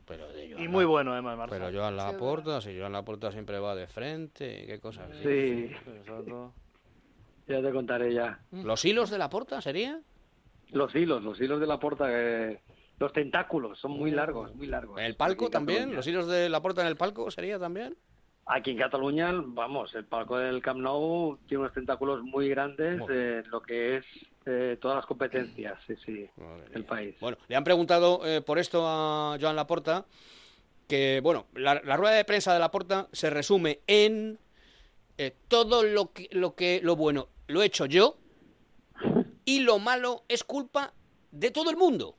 Pero de Y muy bueno, además, Marta. Pero yo a la porta, si yo en la porta siempre va de frente, qué cosas. Sí. Ya te contaré ya. ¿Los hilos de la porta sería? Los hilos, los hilos de la puerta, que... los tentáculos son muy largos, muy largos. ¿El palco también? Cataluña. ¿Los hilos de la porta en el palco sería también? Aquí en Cataluña, vamos, el palco del Camp Nou tiene unos tentáculos muy grandes en lo que es eh, todas las competencias, sí, sí, del país. Bueno, le han preguntado eh, por esto a Joan Laporta, que, bueno, la, la rueda de prensa de Laporta se resume en eh, todo lo que, lo que, lo bueno lo he hecho yo *laughs* y lo malo es culpa de todo el mundo.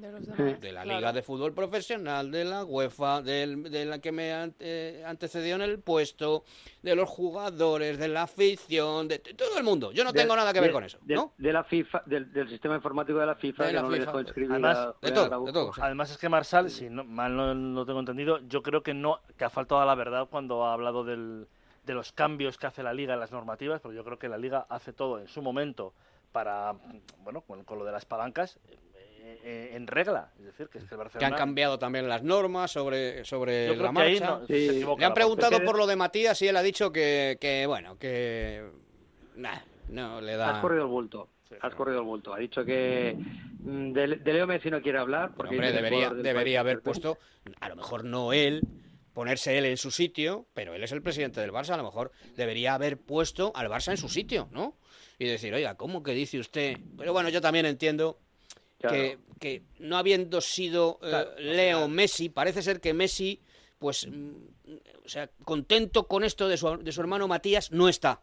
De los demás. De la claro. Liga de Fútbol Profesional, de la UEFA, del- de la que me ante- antecedió en el puesto, de los jugadores, de la afición, de, de todo el mundo. Yo no De- tengo nada que ver de- con eso, de, ¿no? de la FIFA, del, del sistema informático de la FIFA, De que la no le FIFA. dejó inscribir Además, a- de a todo. Además es que Marsal, si no, mal no lo tengo entendido, yo creo que no que ha faltado a la verdad cuando ha hablado del, de los cambios que hace la liga en las normativas, porque yo creo que la liga hace todo en su momento para, bueno, con, con lo de las palancas eh, eh, en regla, es decir, que es que el Que Barcelona han cambiado también las normas sobre, sobre la marcha. no- se Le han preguntado por lo de Matías y él ha dicho que, que bueno, que... Nah, no le da... Has corrido el bulto. Has corrido el bulto. Ha dicho que mm, de, de Leo Messi no quiere hablar porque Hombre, debería, debería haber puesto, a lo mejor no él, ponerse él en su sitio, pero él es el presidente del Barça, a lo mejor debería haber puesto al Barça en su sitio, ¿no? Y decir, oiga, ¿cómo que dice usted? Pero bueno, yo también entiendo que, que no habiendo sido eh, Leo Messi, parece ser que Messi, pues, mm, o sea, contento con esto de su, de su hermano Matías, no está.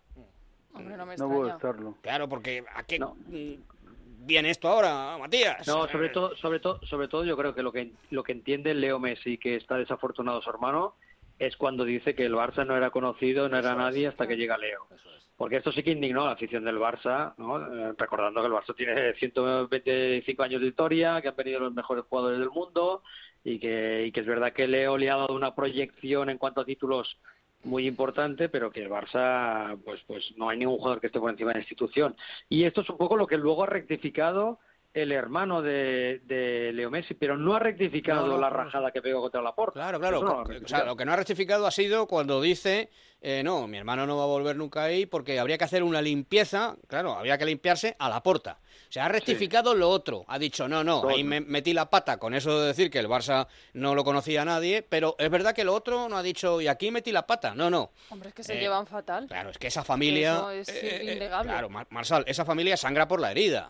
Hombre, no me No puedo estarlo. Claro, porque ¿a qué mm, viene esto ahora, Matías? No, sobre todo, sobre todo, sobre todo, yo creo que lo que lo que entiende Leo Messi que está desafortunado su hermano es cuando dice que el Barça no era conocido, no era nadie hasta que llega Leo. Porque esto sí que indignó a la afición del Barça, ¿no? Eh, recordando que el Barça tiene 125 años de historia, que han venido los mejores jugadores del mundo y que, y que es verdad que Leo le ha dado una proyección en cuanto a títulos muy importante, pero que el Barça, pues, pues no hay ningún jugador que esté por encima de la institución. Y esto es un poco lo que luego ha rectificado el hermano de, de Leo Messi, pero no ha rectificado No, no, la no, rajada que pegó contra la Porta. Claro, claro. No lo o sea, rectificado. lo que no ha rectificado ha sido cuando dice, eh, no, mi hermano no va a volver nunca ahí porque habría que hacer una limpieza, claro, habría que limpiarse a la porta. O sea, ha rectificado lo otro. Ha dicho, no, no, ahí me metí la pata con eso de decir que el Barça no lo conocía a nadie, pero es verdad que lo otro no ha dicho, y aquí metí la pata. No, no. Hombre, es que se Eh, llevan fatal. Claro, es que esa familia... Eso es eh, eh, innegable. claro, Mar- Marsal, esa familia sangra por la herida.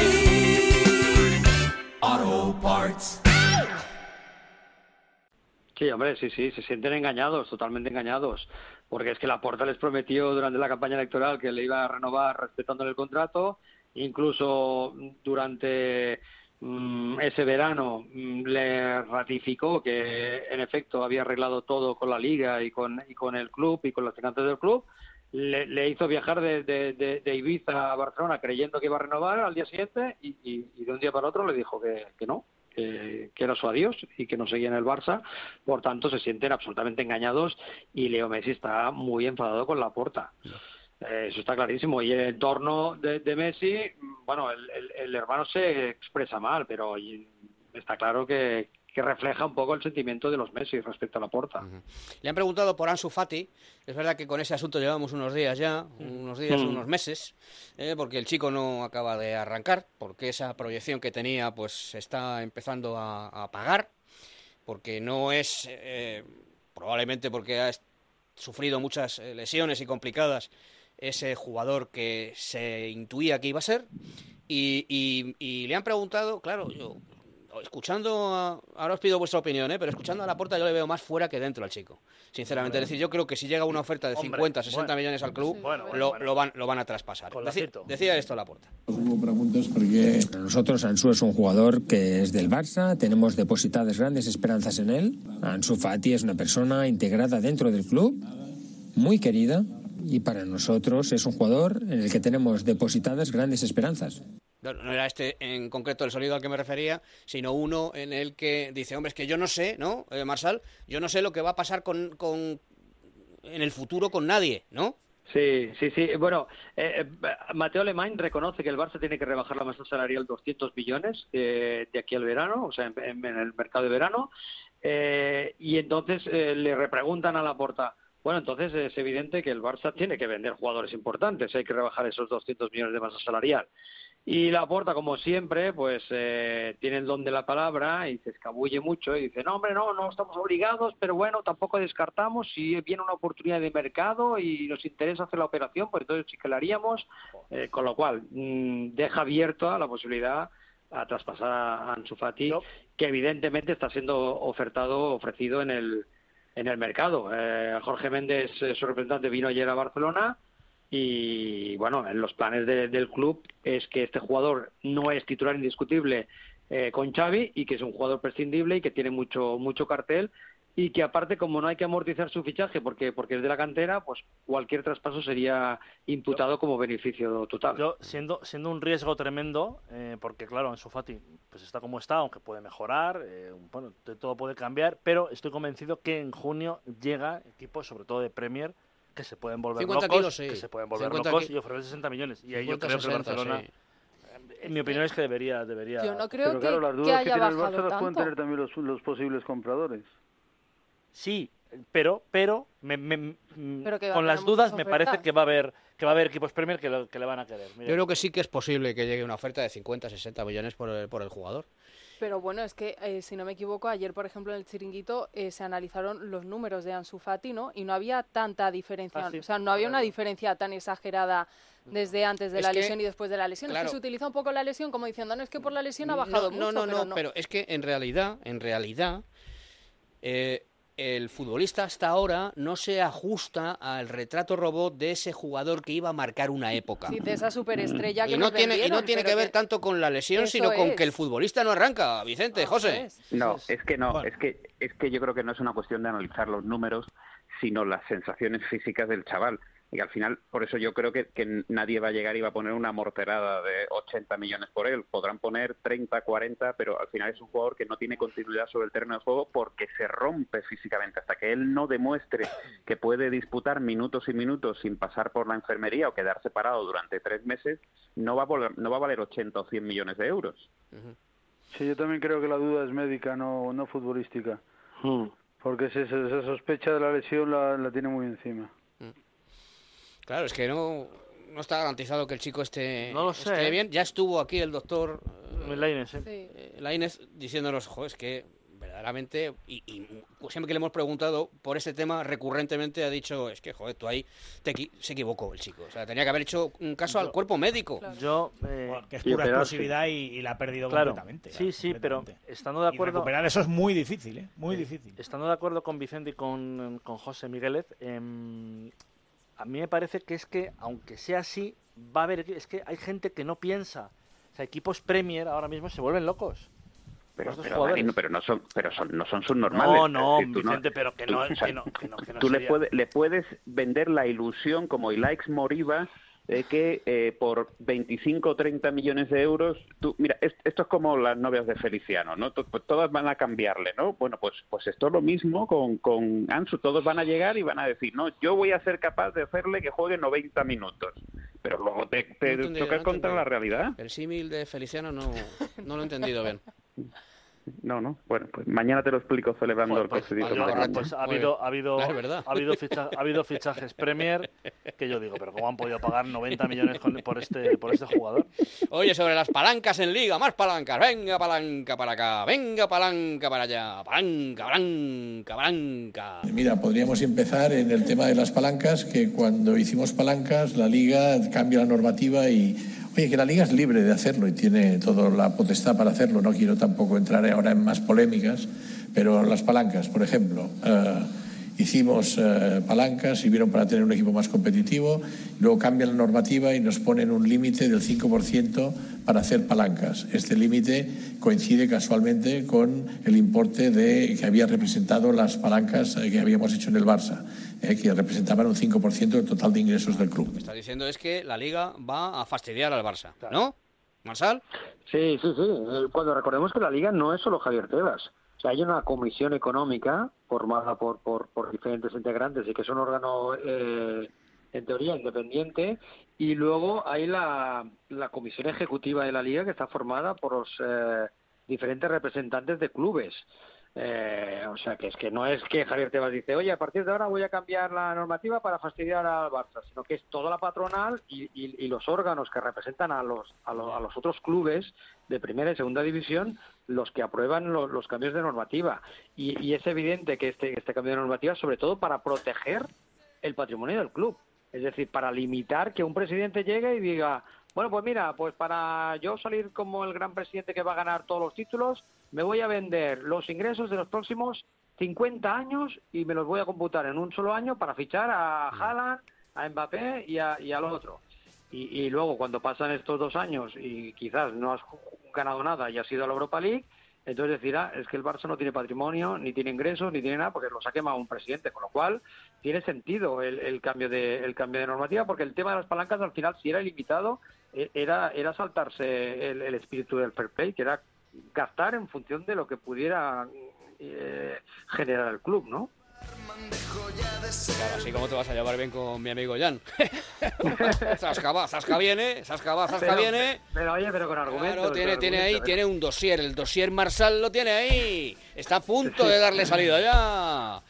Sí, hombre, sí, sí, se sienten engañados, totalmente engañados, porque es que Laporta les prometió durante la campaña electoral que le iba a renovar respetándole el contrato, incluso durante mm, ese verano mm, le ratificó que en efecto había arreglado todo con la liga y con, el club y con los finanzas del club, le, hizo viajar de, de- de- de Ibiza a Barcelona creyendo que iba a renovar al día siguiente y, de un día para otro le dijo que no, que, que era su adiós y que no seguía en el Barça. Por tanto, se sienten absolutamente engañados y Leo Messi está muy enfadado con la porta. eso está clarísimo. Y el entorno de, de Messi, bueno, el, el- el hermano se expresa mal, pero está claro que, que refleja un poco el sentimiento de los Messi respecto a la porta. Le han preguntado por Ansu Fati. Es verdad que con ese asunto llevamos unos días ya, unos días, Mm. unos meses, eh, porque el chico no acaba de arrancar, porque esa proyección que tenía pues está empezando a, a apagar, porque no es, eh, probablemente porque ha sufrido muchas eh, lesiones y complicadas, ese jugador que se intuía que iba a ser. Y, y- y le han preguntado, claro, yo escuchando, a- ahora os pido vuestra opinión, ¿eh? pero escuchando a la puerta yo le veo más fuera que dentro al chico. Sinceramente, es decir, yo creo que si llega una oferta de Hombre, 50, 60 bueno. millones al club, Bueno, bueno, lo, bueno. lo van, lo van a traspasar. Decía esto a la puerta. Preguntas porque nosotros Ansu es un jugador que es del Barça, tenemos depositadas grandes esperanzas en él. Ansu Fati es una persona integrada dentro del club, muy querida, y para nosotros es un jugador en el que tenemos depositadas grandes esperanzas. No, era este en concreto el sonido al que me refería, sino uno en el que dice, hombre, es que yo no sé, ¿no, eh, Marsal? Yo no sé lo que va a pasar con, con en el futuro con nadie, ¿no? Sí, sí, sí. Bueno, eh, eh, Mateo Alemán reconoce que el Barça tiene que rebajar la masa salarial 200 millones eh, de aquí al verano, o sea, en el mercado de verano. Eh, y entonces eh, le repreguntan a la porta. Bueno, entonces es evidente que el Barça tiene que vender jugadores importantes, hay que rebajar esos 200 millones de masa salarial. Y la porta, como siempre, pues eh, tiene el don de la palabra y se escabulle mucho y dice, no, hombre, no, no estamos obligados, pero bueno, tampoco descartamos. Si viene una oportunidad de mercado y nos interesa hacer la operación, pues entonces sí que la haríamos, Eh, con lo cual mm, deja abierta la posibilidad a traspasar a Ansu Fati, que evidentemente está siendo ofertado, ofrecido en el, en el mercado. Eh, Jorge Méndez, eh, su representante, vino ayer a Barcelona y bueno, en los planes de- del club es que este jugador no es titular indiscutible eh, con Xavi y que es un jugador prescindible y que tiene mucho mucho cartel y que aparte como no hay que amortizar su fichaje porque porque es de la cantera, pues cualquier traspaso sería imputado como beneficio total. Yo, siendo, siendo un riesgo tremendo, eh, porque claro, en Fati pues está como está, aunque puede mejorar, eh, bueno, todo puede cambiar, pero estoy convencido que en junio llega equipos, sobre todo de Premier, que se pueden volver 50 locos, kilos, sí. que se pueden volver 50 locos y ofrecer 60 millones. Y ahí yo 50, creo que el 60, Barcelona, sí. en mi opinión es que debería, debería. Yo no creo Pero claro, que, las que dudas que, haya tiene el Barça las pueden tener también los, los posibles compradores. Sí, pero, pero, me- me- Pero con las dudas me parece que va a haber que va a haber equipos Premier que, lo- que le van a querer. Mira. Yo creo que sí que es posible que llegue una oferta de 50, 60 millones por el, por el jugador. Pero bueno, es que eh, si no me equivoco, ayer, por ejemplo, en el chiringuito eh, se analizaron los números de Ansu Fati, ¿no? Y no había tanta diferencia, Ah, sí. o sea, no había una diferencia tan exagerada desde antes de Es la que, lesión y después de la lesión. Es claro. que se utiliza un poco la lesión como diciendo, no, es que por la lesión ha bajado no, mucho, no, no, pero no, pero es que en realidad, en realidad, eh, el futbolista hasta ahora no se ajusta al retrato robot de ese jugador que iba a marcar una época. Sí, de esa superestrella que y no tiene, y no vendieron, tiene que ver tanto con la lesión, Eso sino con es. que el futbolista no arranca, Vicente, José. No, es que no, es que es que yo creo que no es una cuestión de analizar los números, sino las sensaciones físicas del chaval. Y al final, por eso yo creo que, que nadie va a llegar y va a poner una morterada de 80 millones por él. Podrán poner 30, 40, pero al final es un jugador que no tiene continuidad sobre el terreno de juego porque se rompe físicamente. Hasta que él no demuestre que puede disputar minutos y minutos sin pasar por la enfermería o quedar separado durante tres meses, no va a, voler- no va a valer 80 o 100 millones de euros. Sí, yo también creo que la duda es médica, no, no futbolística. Porque esa, esa sospecha de la lesión la, la tiene muy encima. Claro, es que no, no está garantizado que el chico esté, No lo sé, esté ¿eh? bien. Ya estuvo aquí el doctor eh, Lainez, ¿eh? eh, Lainez diciéndonos, "Jo, es que verdaderamente, y, y siempre que le hemos preguntado por este tema, recurrentemente ha dicho, es que, joder, tú ahí te se equivocó el chico. O sea, tenía que haber hecho un caso al cuerpo médico. Yo, eh, que es pura explosividad y, y la ha perdido Claro, completamente. sí, sí, pero estando de Y acuerdo... recuperar eso es muy difícil, ¿eh? Muy Sí. difícil. Estando de acuerdo con Vicente y con, con José Migueles, em, a mí me parece que es que, aunque sea así, va a haber. Es que hay gente que no piensa. O sea, equipos Premier ahora mismo se vuelven locos. Pero. Dani, no, pero no son, pero son, no son subnormales. No, no, decir, Vicente, pero que no- *laughs* tú- que no- que no- que le puedes vender la ilusión como Ilaix Moriba de que eh, por 25 o 30 millones de euros, tú, mira, es- esto es como las novias de Feliciano, ¿no? Pues todas van a cambiarle, ¿no? Bueno, pues, pues esto es lo mismo con, con Ansu, todos van a llegar y van a decir, no, yo voy a ser capaz de hacerle que juegue 90 minutos, pero luego te, te No chocas no contra la realidad. El símil de Feliciano no, no lo he entendido bien. *laughs* No, no, bueno, pues mañana te lo explico celebrando el pues, cocidito. yo- mañana. pues ha habido, ha habido, Ah, ha habido, ficha- ha habido fichajes Premier que yo digo, pero ¿cómo han podido pagar 90 millones con- por este por este jugador? Oye, sobre las palancas en liga, más palancas. Venga, palanca para acá, venga, palanca para allá. Palanca, palanca, palanca. Mira, podríamos empezar en el tema de las palancas, que cuando hicimos palancas la liga cambia la normativa y, oye, que la liga es libre de hacerlo y tiene toda la potestad para hacerlo. No quiero tampoco entrar ahora en más polémicas, pero las palancas, por ejemplo, eh, hicimos eh, palancas, sirvieron para tener un equipo más competitivo, luego cambian la normativa y nos ponen un límite del 5% para hacer palancas. Este límite coincide casualmente con el importe de, que había representado las palancas eh, que habíamos hecho en el Barça, eh, que representaban un 5% del total de ingresos del club. Lo que está diciendo es que la liga va a fastidiar al Barça, ¿no? ¿Marsal? Sí, sí, sí. Eh, Cuando recordemos que la liga no es solo Javier Tebas. Sea, hay una comisión económica formada por, por, diferentes integrantes y que es un órgano, eh, en teoría, independiente. Y luego hay la, la comisión ejecutiva de la liga que está formada por los eh, diferentes representantes de clubes. Eh, o sea, que es que no es que Javier Tebas dice, oye, a partir de ahora voy a cambiar la normativa para fastidiar al Barça, sino que es toda la patronal y, y- los órganos que representan a los, a, los, a los otros clubes de primera y segunda división los que aprueban lo- los cambios de normativa. Y, y es evidente que este, este cambio de normativa, sobre todo para proteger el patrimonio del club. Es decir, para limitar que un presidente llegue y diga, bueno, pues mira, pues para yo salir como el gran presidente que va a ganar todos los títulos, me voy a vender los ingresos de los próximos 50 años y me los voy a computar en un solo año para fichar a Haaland, a Mbappé y, a, y al otro. Y, y luego cuando pasan estos dos años y quizás no has ganado nada y has ido a la Europa League, entonces decirá, es que el Barça no tiene patrimonio, ni tiene ingresos, ni tiene nada, porque los ha quemado un presidente, con lo cual tiene sentido el, el cambio de el cambio de normativa, porque el tema de las palancas al final, si era ilimitado, eh, era, era saltarse el, el espíritu del fair play, que era gastar en función de lo que pudiera eh, generar el club, ¿no? Claro, así como te vas a llevar bien con mi amigo Jan. *laughs* zasca va, zasca viene, zasca va, zasca Pero- viene. Pero oye, pero con argumentos. Claro, tiene, tiene ahí, ¿eh? tiene un dossier, el dossier Marsal lo tiene ahí. Está a punto de darle salida ya.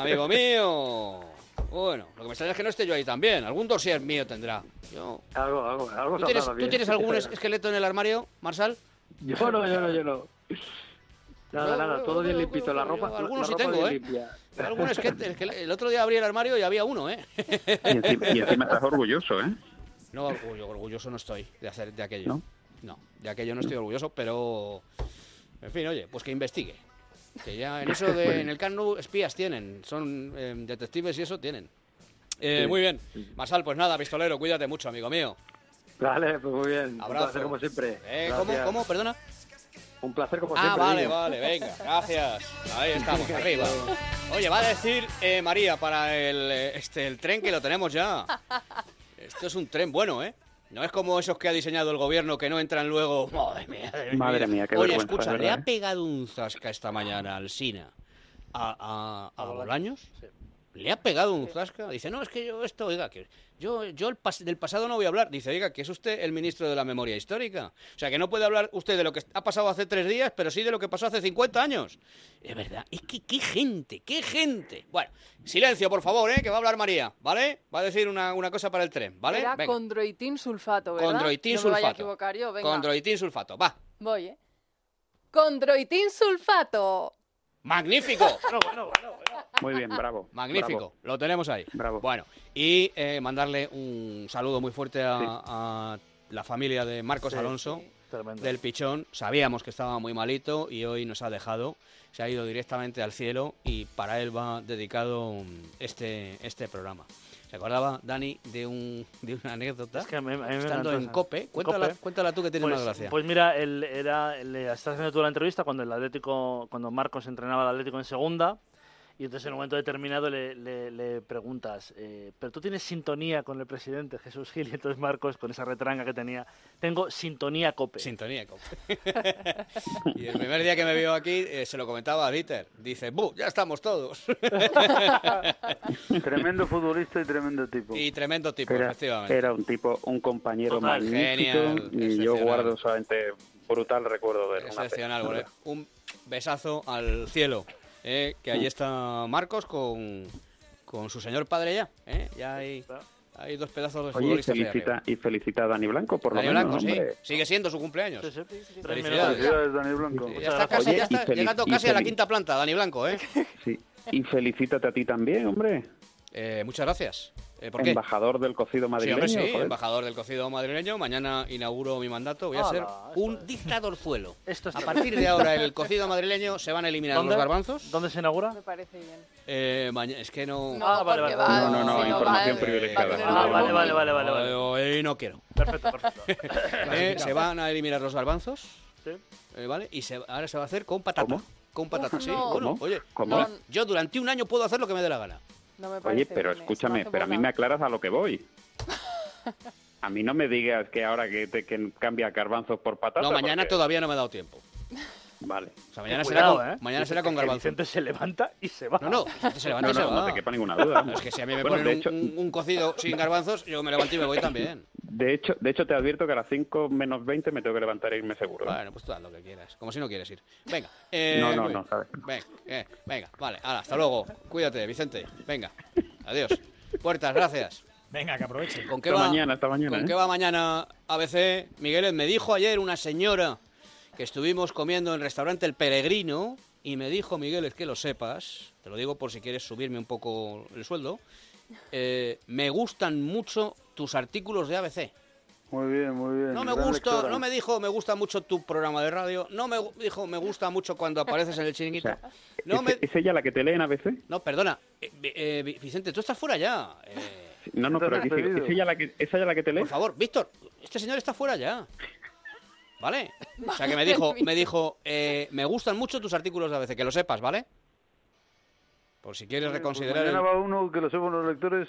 Amigo mío. Bueno, lo que me extraña es que no esté yo ahí también. Algún dossier mío tendrá. Yo- Algo, algo, algo ¿Tú, tienes, tú tienes algún es- esqueleto en el armario, Marsal? Yo no, yo no, yo no. Nada, nada, todo bien limpito. La ropa, la algunos sí ropa tengo, bien ¿eh? limpia. Algunos es que, es *laughs* que el otro día abrí el armario y había uno, ¿eh? Y encima, y encima estás orgulloso, ¿eh? No, orgullo, orgulloso no estoy de hacer de aquello. ¿No? No, de aquello no estoy orgulloso, pero en fin, oye, pues que investigue. Que ya en *laughs* eso de en el Canu espías tienen, son eh, detectives y eso tienen. Eh, Sí. Muy bien. Masal, pues nada, pistolero, cuídate mucho, amigo mío. Vale, pues muy bien. Abrazo. Un placer como siempre. Eh, ¿Cómo? ¿Cómo? Perdona. Un placer como Ah, siempre. vale, niño. vale, venga, gracias. Ahí estamos, *laughs* arriba. Oye, va a decir eh, María para el, este, el tren que lo tenemos ya. Esto es un tren bueno, ¿eh? No es como esos que ha diseñado el gobierno que no entran luego. *laughs* Madre mía, Madre mía, qué Oye, escucha, ¿le ha pegado un zasca esta mañana al Sina a, a, a Bolaños? ¿Le ha pegado un zasca? Dice, no, es que yo esto, oiga, que yo, yo el pas- del pasado no voy a hablar. Dice, oiga, que es usted el ministro de la memoria histórica. O sea, que no puede hablar usted de lo que ha pasado hace tres días, pero sí de lo que pasó hace 50 años. Es verdad, es que qué gente, qué gente. Bueno, silencio, por favor, ¿eh? que va a hablar María, ¿vale? Va a decir una, una cosa para el tren, ¿vale? Era Venga. condroitin sulfato, ¿verdad? Condroitin no me vaya a sulfato. equivocar yo, venga. Condroitin sulfato, va. Voy, ¿eh? Condroitin sulfato. ¡Magnífico! *laughs* Muy bien, bravo. *laughs* Magnífico, bravo. lo tenemos ahí. Bravo. Bueno, y eh, mandarle un saludo muy fuerte a, a la familia de Marcos Sí, Alonso Tremendo. del Pichón. Sabíamos que estaba muy malito y hoy nos ha dejado. Se ha ido directamente al cielo y para él va dedicado mm, este, este programa. ¿Se acordaba, Dani, de, un, de una anécdota? Es que a mí- a mí Estando en. COPE. Cuéntala, Cope. cuéntala tú que tienes pues, más gracia. Pues mira, él era, le estás haciendo tú la entrevista cuando el Atlético, cuando Marcos entrenaba al Atlético en segunda, y entonces en un momento determinado le, le- le preguntas, eh, pero tú tienes sintonía con el presidente Jesús Gil, y entonces Marcos, con esa retranga que tenía, tengo sintonía cope. Sintonía cope. *laughs* y el primer día que me vio aquí eh, se lo comentaba a Dieter. Dice, ¡bu! Ya estamos todos. *laughs* Tremendo futbolista y tremendo tipo. y tremendo tipo, Era, efectivamente. era un tipo, un compañero Total, magnífico genial, y yo guardo solamente brutal recuerdo de él. Excepcional. Un besazo al cielo. Eh, que allí está Marcos con, con su señor padre ya. eh, Ya hay, hay dos pedazos de Oye, y futbolistas felicita, y felicita a Dani Blanco, por Dani lo menos, Blanco, sí. hombre. Sigue siendo su cumpleaños. Felicidades. Dani Blanco. Ya está casi, Oye, ya está y felic- llegando casi a la quinta planta, Dani Blanco, ¿eh? Sí. Y felicítate a ti también, hombre. Eh, muchas gracias. Eh, ¿Por qué? Embajador del cocido Sí, madrileño. hombre, sí, joder. embajador del cocido madrileño. Mañana inauguro mi mandato. Voy a ser un dictadorzuelo. Esto es A partir de ahora, el *laughs* cocido madrileño se van a eliminar ¿Dónde? los garbanzos. ¿Dónde se inaugura? Me parece bien. Eh, maña- es que no. No, Ah, vale, porque vale. va- No, no, no, si información va- privilegiada. va a tener Ah, algo vale, vale, muy- vale, vale, vale. Hoy no quiero. Perfecto, perfecto. *laughs* Eh, se van a eliminar los garbanzos. Sí. eh, ¿Vale? Y se- ahora se va a hacer con patata. ¿Cómo? Con patata, Uf, sí. no. Bueno, ¿Cómo? oye, ¿Cómo? dura- yo durante un año puedo hacer lo que me dé la gana. No me Oye, pero bien, escúchame, pero a mí me aclaras a lo que voy. *laughs* A mí no me digas que ahora que, te, que cambia garbanzos por patatas. No, mañana porque- todavía no me ha dado tiempo. *laughs* Vale. O sea, mañana, Cuidado, será, con, ¿eh? mañana será con Que garbanzos. Vicente se levanta y se va. No, no, Vicente se levanta No, y se no, va. no te quepa ninguna duda. Es que si a mí me Bueno, ponen de un, hecho- un- un cocido sin garbanzos, yo me levanto y me voy también. De hecho, de hecho, te advierto que a las 5 menos 20 me tengo que levantar e irme seguro. ¿eh? Bueno, pues tú haz lo que quieras. Como si no quieres ir. Venga. *laughs* eh, No, no, no, sabes. Venga, eh, venga, vale. Hala, hasta luego. Cuídate, Vicente. Venga. Adiós. Puertas, gracias. Venga, que aproveche. ¿Con qué Hasta va, mañana, hasta mañana, ¿Con ¿eh? qué va mañana ABC? Miguelet, me dijo ayer una señora que estuvimos comiendo en el restaurante El Peregrino y me dijo, Miguel, es que lo sepas, te lo digo por si quieres subirme un poco el sueldo, eh, me gustan mucho tus artículos de ABC. Muy bien, muy bien. No me lectora. no me dijo me gusta mucho tu programa de radio, no me dijo me gusta mucho cuando apareces en el *laughs* O chiringuito. sea, No, ¿es, me, ¿Es ella la que te lee en ABC? no, perdona, eh, eh, Vi- Vicente, tú estás fuera ya. Eh, No, no, ¿Te pero dice? ¿es ella la que, ¿es ella la que te lee? por favor, Víctor, este señor está fuera ya. ¿Vale? *laughs* O sea que me dijo, me dijo, eh, me gustan mucho tus artículos de ABC, que lo sepas, ¿vale? Por si quieres Pues reconsiderar. mañana el- va uno que lo sepan los lectores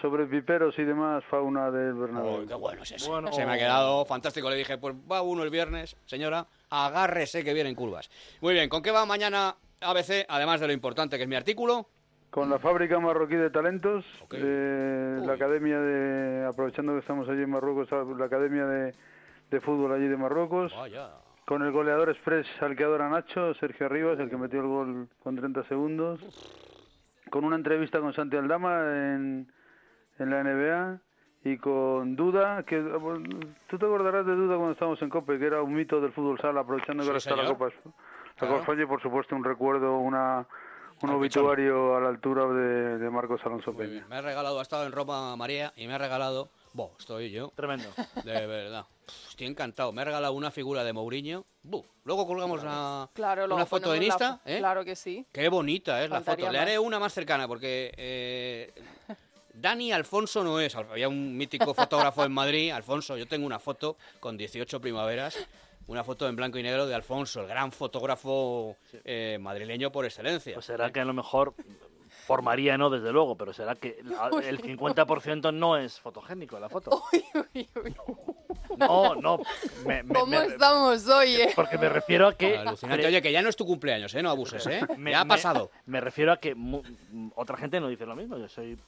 sobre piperos y demás fauna del Bernabéu. Uy, qué bueno es eso. Bueno. Se me ha quedado fantástico. Le dije, pues va uno el viernes, señora, agárrese que vienen curvas. Muy bien, ¿con qué va mañana ABC? Además de lo importante que es mi artículo. Con la fábrica marroquí de talentos, Ok. eh, la academia de, aprovechando que estamos allí en Marruecos, la academia de, de fútbol allí de Marruecos, Vaya. con el goleador express salqueador a Nacho, Sergio Arribas, el que metió el gol con 30 segundos, con una entrevista con Santi Aldama en, en la NBA y con Duda, que tú te acordarás de Duda cuando estábamos en Cope, que era un mito del fútbol sala, aprovechando que Sí, ahora está la. Copa, la Claro. Copa España y por supuesto un recuerdo, una un Al obituario a la altura de, de Marcos Alonso Peña. Me ha regalado, ha estado en Roma María y me ha regalado. Bo, estoy yo. Tremendo. De verdad. Estoy encantado. Me ha regalado una figura de Mourinho. Bu. Luego colgamos la, Claro, una foto en la Insta. ¿eh? Claro que sí. Qué bonita es la foto. Le haré más. una más cercana porque eh, Dani Alfonso no es. Había un mítico fotógrafo en Madrid, Alfonso. Yo tengo una foto con 18 primaveras. Una foto en blanco y negro de Alfonso, el gran fotógrafo eh, madrileño por excelencia. Pues será que a lo mejor, por María no, desde luego, pero será que *laughs* el- el 50% no es fotogénico la foto. No, no. me- me- ¿Cómo me- estamos hoy? eh? Porque me refiero a que... Alucinante. Oye, que ya no es tu cumpleaños, ¿eh? No abuses, ¿eh? *laughs* Me- ya ha me- pasado. Me, refiero a que mu- otra gente no dice lo mismo. Yo soy.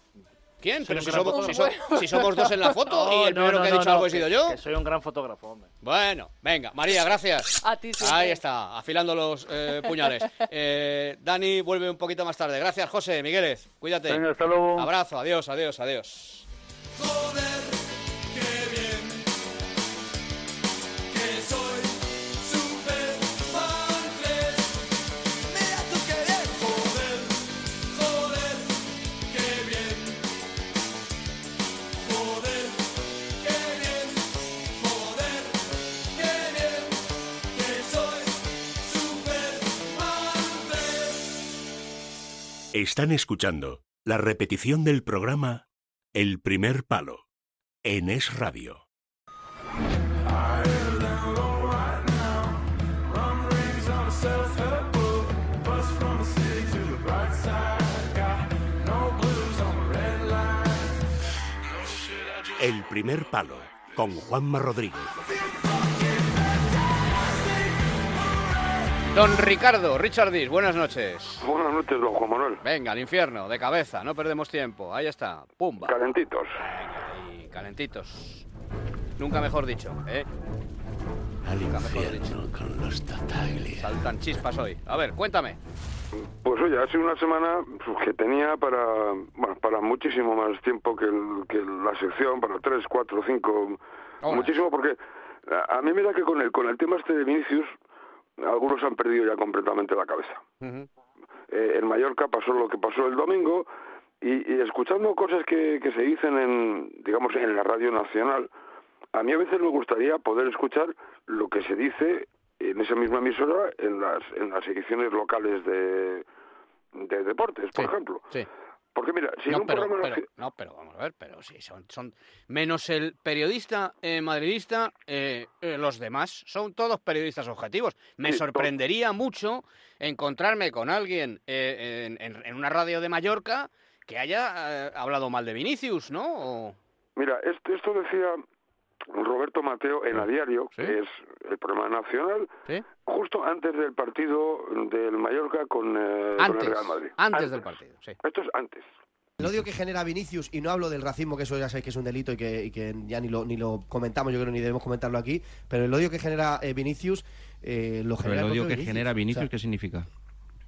¿Quién? soy Pero si somos, si, fotógrafo. so- si somos dos en la foto *laughs* y el no, primero no, que ha dicho no, algo he sido yo. que soy un gran fotógrafo, hombre. Bueno, venga, María, gracias. A ti siempre. Ahí está, afilando los eh, *laughs* puñales. Eh, Dani vuelve un poquito más tarde. Gracias, José, Migueles, cuídate. Venga, hasta luego. Abrazo, adiós, adiós, adiós. Están escuchando la repetición del programa El primer palo en Es Radio. El primer palo con Juanma Rodríguez. Don Ricardo, Richard Dis, buenas noches. Buenas noches, don Juan Manuel. Venga, al infierno, de cabeza, no perdemos tiempo. Ahí está, pumba. Calentitos. Y calentitos. Nunca mejor dicho, ¿eh? Nunca mejor dicho. con los Tataglia. Saltan chispas hoy. A ver, cuéntame. Pues oye, ha sido una semana pues, que tenía para bueno, para muchísimo más tiempo que, el- que la sección, para tres, cuatro, cinco, muchísimo, porque a, a mí me da que con el, con el tema este de Vinicius, algunos han perdido ya completamente la cabeza. Eh, en Mallorca pasó lo que pasó el domingo y, y escuchando cosas que, que se dicen en, digamos, en la radio nacional, a mí a veces me gustaría poder escuchar lo que se dice en esa misma emisora en las, en las ediciones locales de, de deportes, por ejemplo. Sí. Porque mira, si no, un pero, programa pero- naci- no, pero vamos a ver, pero sí, son, son menos el periodista eh, madridista, eh, eh, los demás son todos periodistas objetivos. Me Sí, sorprendería mucho encontrarme con alguien en, en- en una radio de Mallorca que haya hablado mal de Vinicius, ¿no? O- Mira, esto, esto decía Roberto Mateo en A Diario, que es el programa nacional, justo antes del partido del Mallorca con, eh, con el Real Madrid. antes del partido, sí. Esto es antes. El odio que genera Vinicius, y no hablo del racismo, que eso ya sabéis que es un delito y que, y que ya ni lo, ni lo comentamos, yo creo ni debemos comentarlo aquí, pero el odio que genera eh, Vinicius eh, lo Pero genera el el odio que genera Vinicius, O sea, ¿qué significa?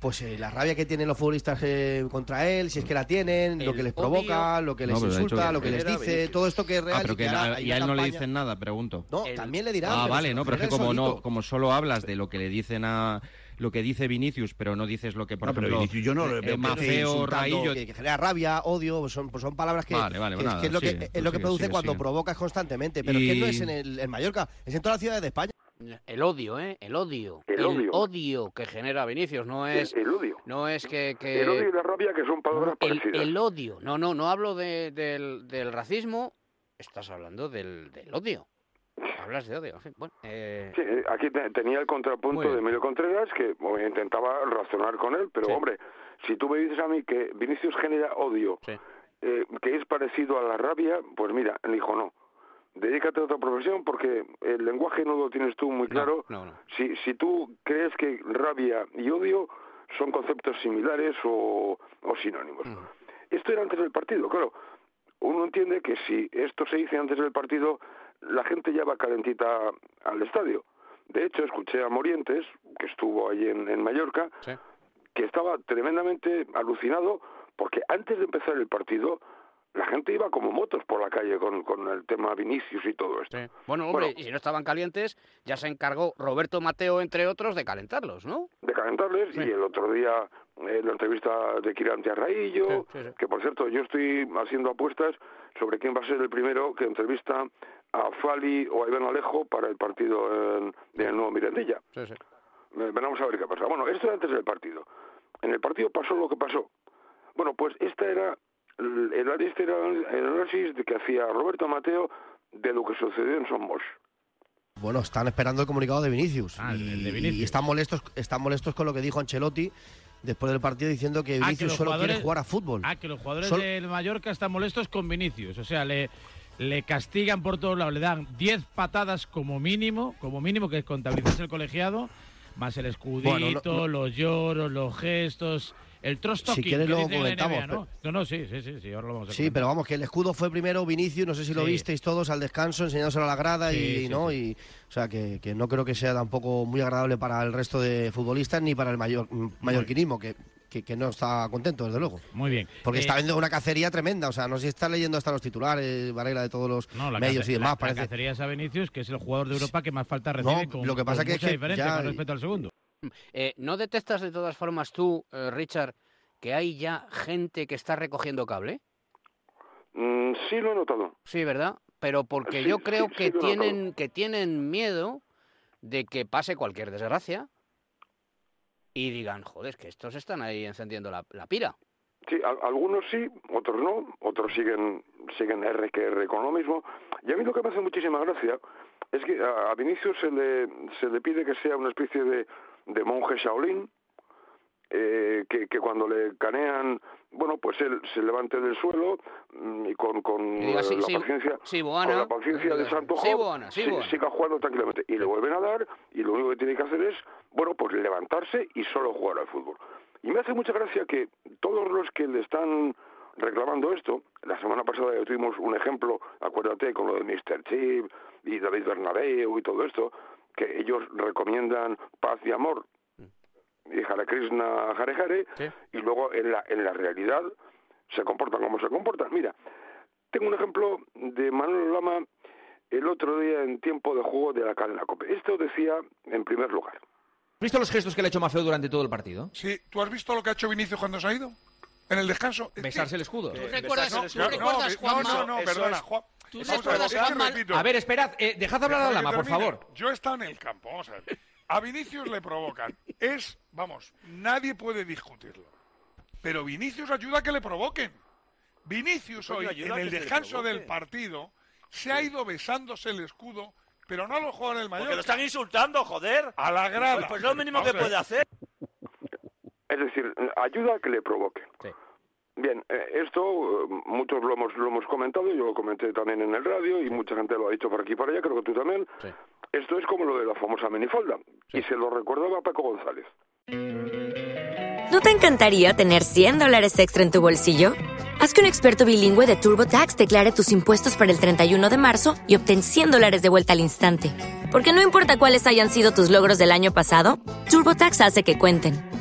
Pues eh, la rabia que tienen los futbolistas eh, contra él, si es que la tienen, lo que les provoca, odio- lo que les insulta, lo que les dice, todo esto que es real Ah, pero y que que a- y él no le dicen nada, pregunto. No, también le dirán. Ah, vale, no, lo pero es que como no, como solo hablas de lo que le dicen a lo que dice Vinicius, pero no dices lo que por No, ejemplo Vinicius yo no le eh, veo que Mafeo, Raillo, que, que genera rabia, odio, pues son, pues son palabras que, Vale, vale, que, nada, que es lo que, sigue, es lo que sigue, produce sigue, cuando sigue. provocas constantemente, pero que no Y- es en, el, en Mallorca, es en todas las ciudades de España. El odio, ¿eh? El odio. El odio. que genera Vinicius, no es... El, el odio. No es que... que- El odio y la rabia que son palabras el, parecidas. el odio. No, no, no hablo de- del, del racismo. Estás hablando del, del odio. Hablas de odio. Bueno, eh, Sí, eh, aquí te- tenía el contrapunto de Emilio Contreras, que bueno, intentaba razonar con él, pero Sí. hombre, si tú me dices a mí que Vinicius genera odio, eh, que es parecido a la rabia, pues mira, dijo no. Dedícate a otra profesión porque el lenguaje no lo tienes tú muy claro. no, no. Si, si tú crees que rabia y odio son conceptos similares o, o sinónimos. Esto era antes del partido, claro. Uno entiende que si esto se dice antes del partido, la gente ya va calentita al estadio. De hecho, escuché a Morientes, que estuvo allí en, en Mallorca, que estaba tremendamente alucinado porque antes de empezar el partido la gente iba como motos por la calle con, con el tema Vinicius y todo esto. Bueno, hombre, y si no estaban calientes, ya se encargó Roberto Mateo, entre otros, de calentarlos, ¿no? de calentarles y el otro día eh, la entrevista de Kiranti Arraillo, Sí, sí, sí. que por cierto yo estoy haciendo apuestas sobre quién va a ser el primero que entrevista a Fali o a Iván Alejo para el partido en, de Nuevo Mirandilla. Sí, sí. Eh, Veremos a ver qué pasa. Bueno, esto era antes del partido. En el partido pasó lo que pasó. Bueno, pues esta era el, análisis de que hacía Roberto Mateo de lo que sucedió en Somos. Bueno, están esperando el comunicado de Vinicius. Ah, y, el de Vinicius. y están molestos, están molestos con lo que dijo Ancelotti después del partido diciendo que Ah, que Vinicius solo quiere jugar a fútbol. Ah, que los jugadores Solo- del Mallorca están molestos con Vinicius. O sea, le, le castigan por todos lados. Le dan 10 patadas como mínimo, como mínimo que contabilizase el colegiado, más el escudito, Bueno, no- no- los lloros, los gestos, el trust talking Si quieres la comentamos, NBA, ¿no? No, no, sí, sí, sí, sí, ahora lo vamos a Sí, pero vamos, que el escudo fue primero Vinicius, no sé si lo Sí. visteis todos al descanso, enseñándoselo a la grada Sí, y no, y o sea que, que no creo que sea tampoco muy agradable para el resto de futbolistas ni para el mayor, mallorquinismo, que, que, que no está contento, desde luego. Muy bien. Porque Eh, está viendo una cacería tremenda, o sea, no sé si está leyendo hasta los titulares, Varela, de todos los No, medios y demás, la- la cacería es a Vinicius, que es el jugador de Europa que más falta recibe No, con, lo que pasa con que es que diferencia ya- con respecto al segundo. Eh, ¿No detectas de todas formas tú, eh, Richard, que hay ya gente que está recogiendo cable? Mm, sí lo he notado. Sí, ¿verdad? Pero porque Sí, yo creo sí, que sí tienen que tienen miedo de que pase cualquier desgracia y digan, joder, que estos están ahí encendiendo la, la pira. Sí, al- algunos sí, otros no, otros siguen siguen R que R con lo mismo. Y a mí lo que me hace muchísima gracia es que a, a Vinicius se le, se le pide que sea una especie de, de monje Shaolin, eh, que, que cuando le canean, bueno, pues él se levante del suelo mm, y con, con Y diga, eh, sí, la sí, paciencia, sí, con la paciencia de Santo Job, siga jugando tranquilamente. Y le vuelven a dar y lo único que tiene que hacer es, bueno, pues levantarse y solo jugar al fútbol. Y me hace mucha gracia que todos los que le están reclamando esto, la semana pasada ya tuvimos un ejemplo, acuérdate, con lo de Mr. Chip y David Bernabeu y todo esto, que ellos recomiendan paz y amor y Hare Krishna, Hare Hare, y luego en la, en la realidad se comportan como se comportan. Mira, tengo un ejemplo de Manuel Lama el otro día en tiempo de juego de la cadena COPE. Esto decía en primer lugar. ¿Has visto los gestos que le ha hecho Mafeo durante todo el partido? Sí, ¿tú has visto lo que ha hecho Vinicius cuando se ha ido? En el descanso. Besarse el escudo. ¿Tú recuerdas- no, tú no, recuerdas, no, Juanma? no, perdona. Juan. ¿Tú Vamos a ver, que. A esperad, eh, dejad hablar a Déjame Lama, por favor. Yo he estado en el campo, vamos a ver. A Vinicius le provocan. Es, vamos, nadie puede discutirlo. Pero Vinicius ayuda a que le provoquen. Vinicius hoy, en a el descanso del partido, se ha ido besándose el escudo, pero no lo juega en el Mallorca. Porque lo están insultando, joder. A la grada. Pues, pues lo mínimo que a puede hacer. Es decir, ayuda a que le provoque. Bien, eh, esto eh, muchos lo hemos, lo hemos comentado, yo lo comenté también en el radio y mucha gente lo ha dicho por aquí y por allá, creo que tú también. Esto es como lo de la famosa minifalda y se lo recordaba Paco González. ¿No te encantaría tener 100 dólares extra en tu bolsillo? Haz que un experto bilingüe de TurboTax declare tus impuestos para el 31 de marzo y obtén 100 dólares de vuelta al instante. Porque no importa cuáles hayan sido tus logros del año pasado, TurboTax hace que cuenten.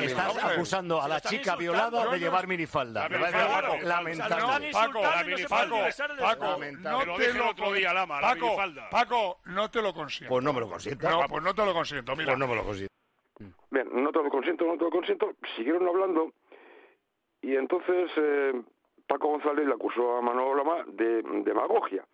Estás acusando a la chica violada de llevar minifalda. Paco, lamentable. Paco, Paco, Paco, Lamentable. no Te lo otro día, Lama, la Paco, minifalda. Paco, no te lo consiento. Pues no me lo consiento. No, pues no te lo consiento, mira. Pues no me lo consiento. Bien, no te lo consiento, no te lo consiento. Siguieron hablando y entonces eh, Paco González le acusó a Manuel Lama de demagogia.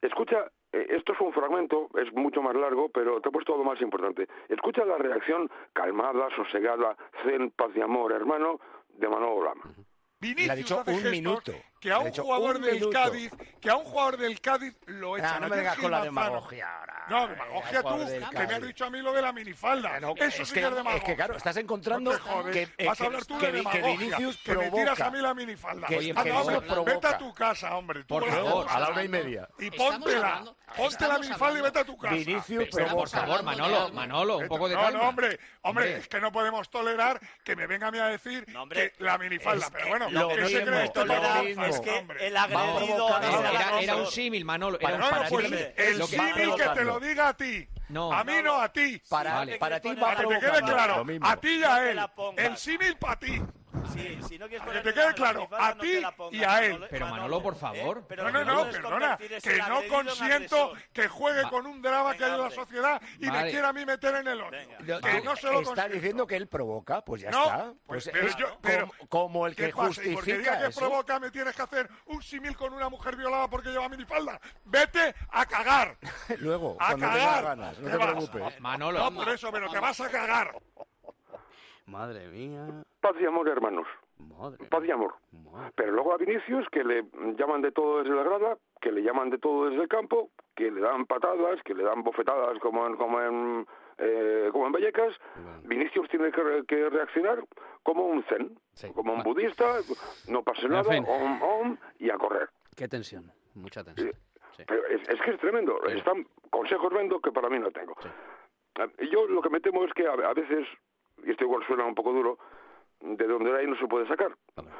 Escucha, eh, esto es un fragmento, es mucho más largo, pero te he puesto lo más importante. Escucha la reacción calmada, sosegada, zen, paz y amor, hermano, de Lama. Vinicius Le ha dicho un gestos minuto. Que a un hecho, jugador un del minuto. Cádiz, que a un jugador del Cádiz lo echan. Ah, no me vengas con la demagogia ahora. No, demagogia tú, que me has dicho a mí lo de la minifalda. No, Eso es sí que- que es demagogia. es que, claro, estás encontrando No jodes. que- eh, Vas a hablar tú que de que demagogia, Vinicius que me tiras provoca. a mí la minifalda. Que- hombre, provoca. vete a tu casa, hombre. tú Por favor, provoca. a la una y media. Y póntela. Ponte la minifalda y vete a tu casa. Vinicius Pero, por provoca. favor, Manolo, Manolo, un poco de no, calma. No, hombre, hombre, Hombre. es que no podemos tolerar que me venga a mí a decir que la minifalda. pero bueno, lo ¿qué se cree mismo. Es que Hombre. el agredido Era, se era- era un símil, Manolo. Era un pues el lo que va símil que te lo diga a ti. No. A mí no, a ti. Para, Vale. para ti va Para que te quede claro, a ti y No a te él. El símil para ti. Sí, si no quieres Que te quede la claro, a no ti pongas, y a él. Manolo, Pero Manolo, por favor. ¿eh? Pero No, lo no, no, perdona, que no consiento que juegue Va. con un drama que hay en la Venga, sociedad y me Vale. quiera a mí meter en el hoyo. Lo- Que no se lo estás consiento. diciendo que él provoca, pues ya No, está. pues, Pues pero es yo- pero- como, como el ¿Qué que pasa? Y porque diga justifica que eso. provoca me tienes que hacer un símil con una mujer violada porque lleva minifalda. Vete a cagar. *laughs* Luego, A cuando cagar. ganas, no ¿Qué te preocupes. Manolo. No por eso, pero te vas a cagar. Madre mía. Paz y amor, hermanos. Madre. Paz y amor. Pero luego a Vinicius, que le llaman de todo desde la grada, que le llaman de todo desde el campo, que le dan patadas, que le dan bofetadas como en, como en, eh, como en Vallecas, Vinicius tiene que, re- que reaccionar como un zen, como un budista, no pase nada, fin. om, om, y a correr. Qué tensión. Mucha tensión. Sí. Pero es, es que es tremendo. Están consejos vendo que para mí no tengo. Yo lo que me temo es que a, a veces, y esto igual suena un poco duro, de donde hay no se puede sacar.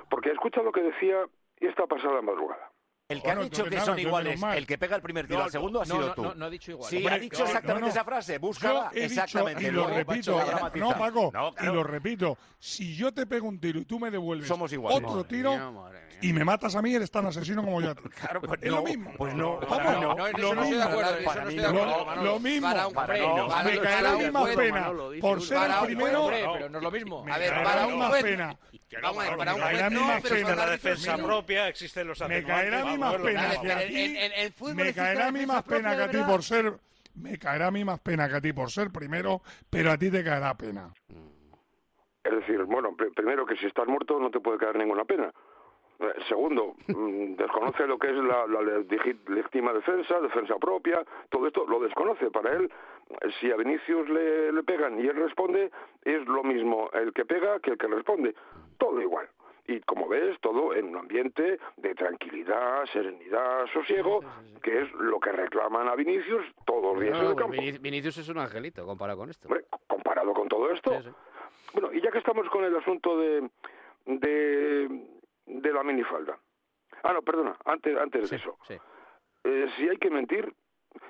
Porque escucha lo que decía esta pasada madrugada. El que ha dicho que que nada, son iguales, el que pega el primer tiro No, al segundo ha no, sido no, tú. no, no ha dicho igual. Sí, Hombre, ha dicho exactamente no, no. esa frase. Yo Búscala. he dicho, exactamente. y lo luego, repito, no. Paco, No, y lo repito, si yo te pego un tiro y tú me devuelves Somos iguales. otro Madre tiro mía, madre mía. y me matas a mí, eres tan asesino como yo a *laughs* ti. Claro, pues es no, lo mismo. Pues no, mí No, no, lo mismo. Lo, acuerdo, lo Manolo. mismo. Para un Para juez, no, no, me caerá para la misma pena por ser para el un primero. pero no es lo mismo. Me A ver, caerá para un juez-. Vamos para un juez La defensa propia existen los Me caerá mí más pena que a En- ti. en- en el fútbol Me caerá a mí más pena que a ti por ser. Me caerá a mí más pena que a ti por ser primero, pero a ti te caerá pena. Es decir, bueno, pr- primero que si estás muerto no te puede caer ninguna pena. Eh, Segundo, *laughs* mm, desconoce lo que es la, la legítima defensa, defensa propia, todo esto lo desconoce. Para él, eh, si a Vinicius le, le pegan y él responde, es lo mismo el que pega que el que responde. Todo igual. Y como ves, todo en un ambiente de tranquilidad, serenidad, sosiego, que es lo que reclaman a Vinicius todos los días en No, el pues campo. Vinic- Vinicius es un angelito comparado con esto. Comparado con todo esto. Bueno, y ya que estamos con el asunto de, de, de la minifalda. Ah, no, perdona, antes, antes de eso. Eh, si hay que mentir,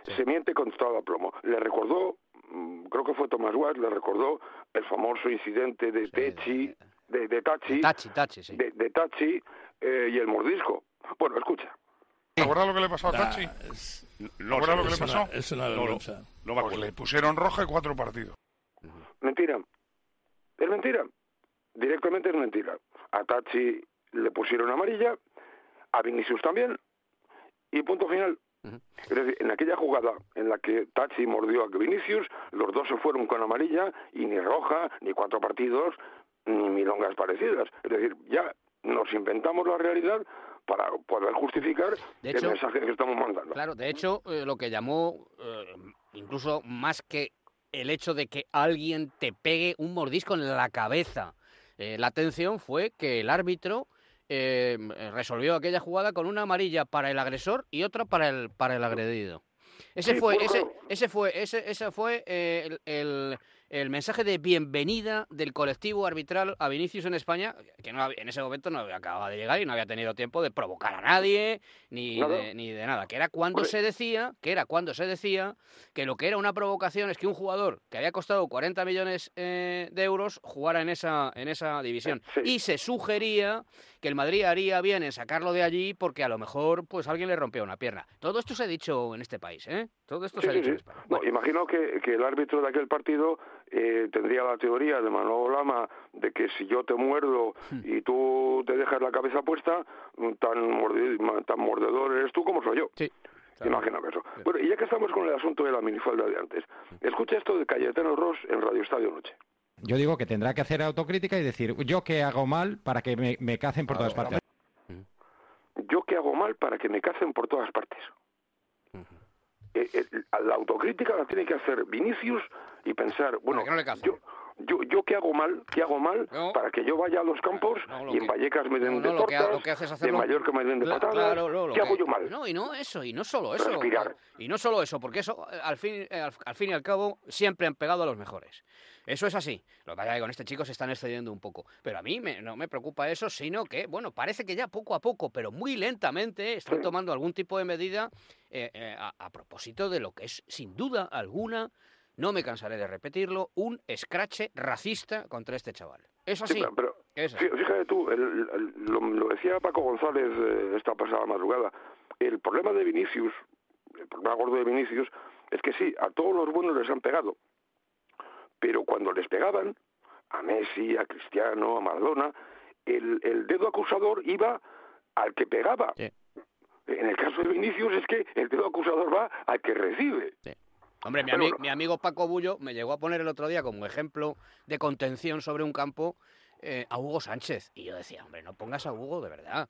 se miente con todo plomo. Le recordó, mm, creo que fue Tomás Watts, le recordó el famoso incidente de Techi, de, de Tachi, Tachi, Tachi, sí. de, de Tachi eh, y el mordisco. Bueno, escucha. ¿Te acuerdas lo que le pasó a Tachi? ¿Te No, lo que es le pasó? es una vergüenza. Pues le pusieron roja y cuatro partidos. Mentira. Es mentira. Directamente es mentira. A Tachi le pusieron amarilla, a Vinicius también, y punto final. Es decir, en aquella jugada en la que Tachi mordió a Vinicius, los dos se fueron con amarilla y ni roja, ni cuatro partidos, ni milongas parecidas. Es decir, ya nos inventamos la realidad para poder justificar De el mensaje que estamos mandando. Claro, de hecho, eh, lo que llamó, eh, incluso más que el hecho de que alguien te pegue un mordisco en la cabeza, eh, la atención fue que el árbitro eh, resolvió aquella jugada con una amarilla para el agresor y otra para el, para el agredido. Ese Sí, fue, ese, ese fue, ese, ese fue el, el- el mensaje de bienvenida del colectivo arbitral a Vinicius en España, que no había- en ese momento no había acabado de llegar y no había tenido tiempo de provocar a nadie ni, de, ni de nada. Que era cuando se decía, que era cuando se decía que lo que era una provocación es que un jugador que había costado 40 millones eh, de euros jugara en esa, en esa división. Y se sugería que el Madrid haría bien en sacarlo de allí porque a lo mejor pues alguien le rompía una pierna. Todo esto se ha dicho en este país, ¿eh? Todo esto Sí, se ha sí, dicho en sí. España. No, imagino que, que el árbitro de aquel partido eh, tendría la teoría de Manolo Lama de que si yo te muerdo Hmm. y tú te dejas la cabeza puesta, mm, tan, mordi- ma- tan mordedor eres tú como soy yo. Sí. Imagino que eso. Bueno, y ya que estamos con el asunto de la minifalda de antes, escucha esto de Cayetano Ross en Radio Estadio Noche. Yo digo que tendrá que hacer autocrítica y decir, yo qué hago mal para que me, me cacen por todas partes. yo qué hago mal para que me cacen por todas partes. Eh, eh, la autocrítica la tiene que hacer Vinicius y pensar, bueno, no yo, yo, yo qué hago mal, qué hago mal No. para que yo vaya a los campos lo y en Vallecas me den No, de no, lo que, tortas, lo que hacerlo... Mallorca me den de patadas, claro, ¿qué que- hago yo mal? No, y no eso, y no solo eso. Respirar. Y no solo eso, porque eso, eh, al fin, eh, al, al fin y al cabo, siempre han pegado a los mejores. Eso es así. Lo que pasa es que con este chico se están excediendo un poco. Pero a mí me- no me preocupa eso, sino que, bueno, parece que ya poco a poco, pero muy lentamente, están tomando algún tipo de medida eh, eh, a, a propósito de lo que es, sin duda alguna, no me cansaré de repetirlo, un escrache racista contra este chaval. Es así. Sí, pero, Es fíjate tú, el- el- lo, lo decía Paco González eh, esta pasada madrugada, el problema de Vinicius, el problema gordo de Vinicius, es que sí, a todos los buenos les han pegado, pero cuando les pegaban, a Messi, a Cristiano, a Maradona, el, el dedo acusador iba al que pegaba. En el caso de Vinicius es que el dedo acusador va al que recibe. Hombre, mi, ami- mi amigo Paco Bullo me llegó a poner el otro día como ejemplo de contención sobre un campo eh, a Hugo Sánchez. Y yo decía, hombre, no pongas a Hugo de verdad.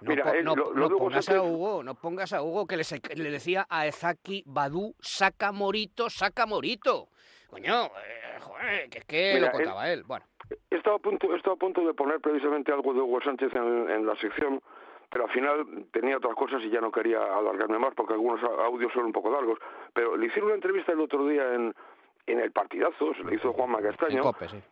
no, mira, po- eh, no- lo- lo no pongas a Sánchez- Hugo, no pongas a Hugo que le, le decía a Ezaki Badu, saca Morito, saca Morito. Coño, eh, joder, que es que Mira, lo contaba él. Bueno, He estado a punto, he estado a punto de poner precisamente algo de Hugo Sánchez en, en la sección, pero al final tenía otras cosas y ya no quería alargarme más porque algunos audios son un poco largos. Pero le hicieron una entrevista el otro día en, en el partidazo, se le hizo Juanma Castaño. Cope, sí.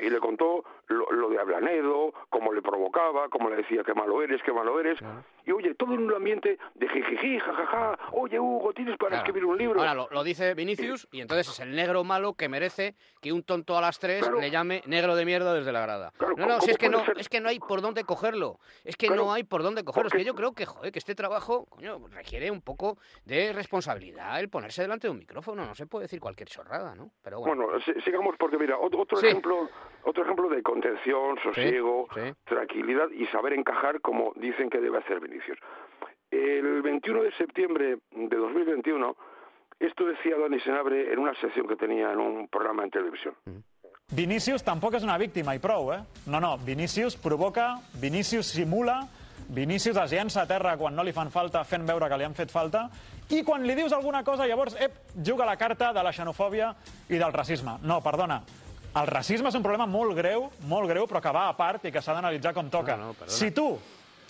Y le contó lo, lo de Ablanedo, cómo le provocaba, cómo le decía qué malo eres, qué malo eres. Y oye, todo en un ambiente de jijiji, jajaja, oye Hugo, tienes para Claro. escribir un libro. Ahora lo, lo dice Vinicius y entonces es el negro malo que merece que un tonto a las tres Claro. le llame negro de mierda desde la grada. no, ¿cómo- no, si es que no, ser? es que no hay por dónde cogerlo. Es que no hay por dónde cogerlo. Es que yo creo que, joder, que este trabajo, coño, requiere un poco de responsabilidad el ponerse delante de un micrófono. No se puede decir cualquier chorrada, ¿no? Pero bueno. Bueno, si- sigamos porque mira, otro, otro Sí. ejemplo, otro ejemplo de contención, sosiego, tranquilidad y saber encajar como dicen que debe hacer Vinicius. El 21 de septiembre de 2021, esto decía Dani Senabre en una sección que tenía en un programa en televisión. Vinícius tampoc és una víctima i prou, eh? No, no, Vinícius provoca, Vinícius simula, Vinícius es llença a terra quan no li fan falta fent veure que li han fet falta i quan li dius alguna cosa llavors, ep, juga la carta de la xenofòbia i del racisme. No, perdona, el racisme és un problema molt greu, molt greu, però que va a part i que s'ha d'analitzar com toca. No, no, perdona. si tu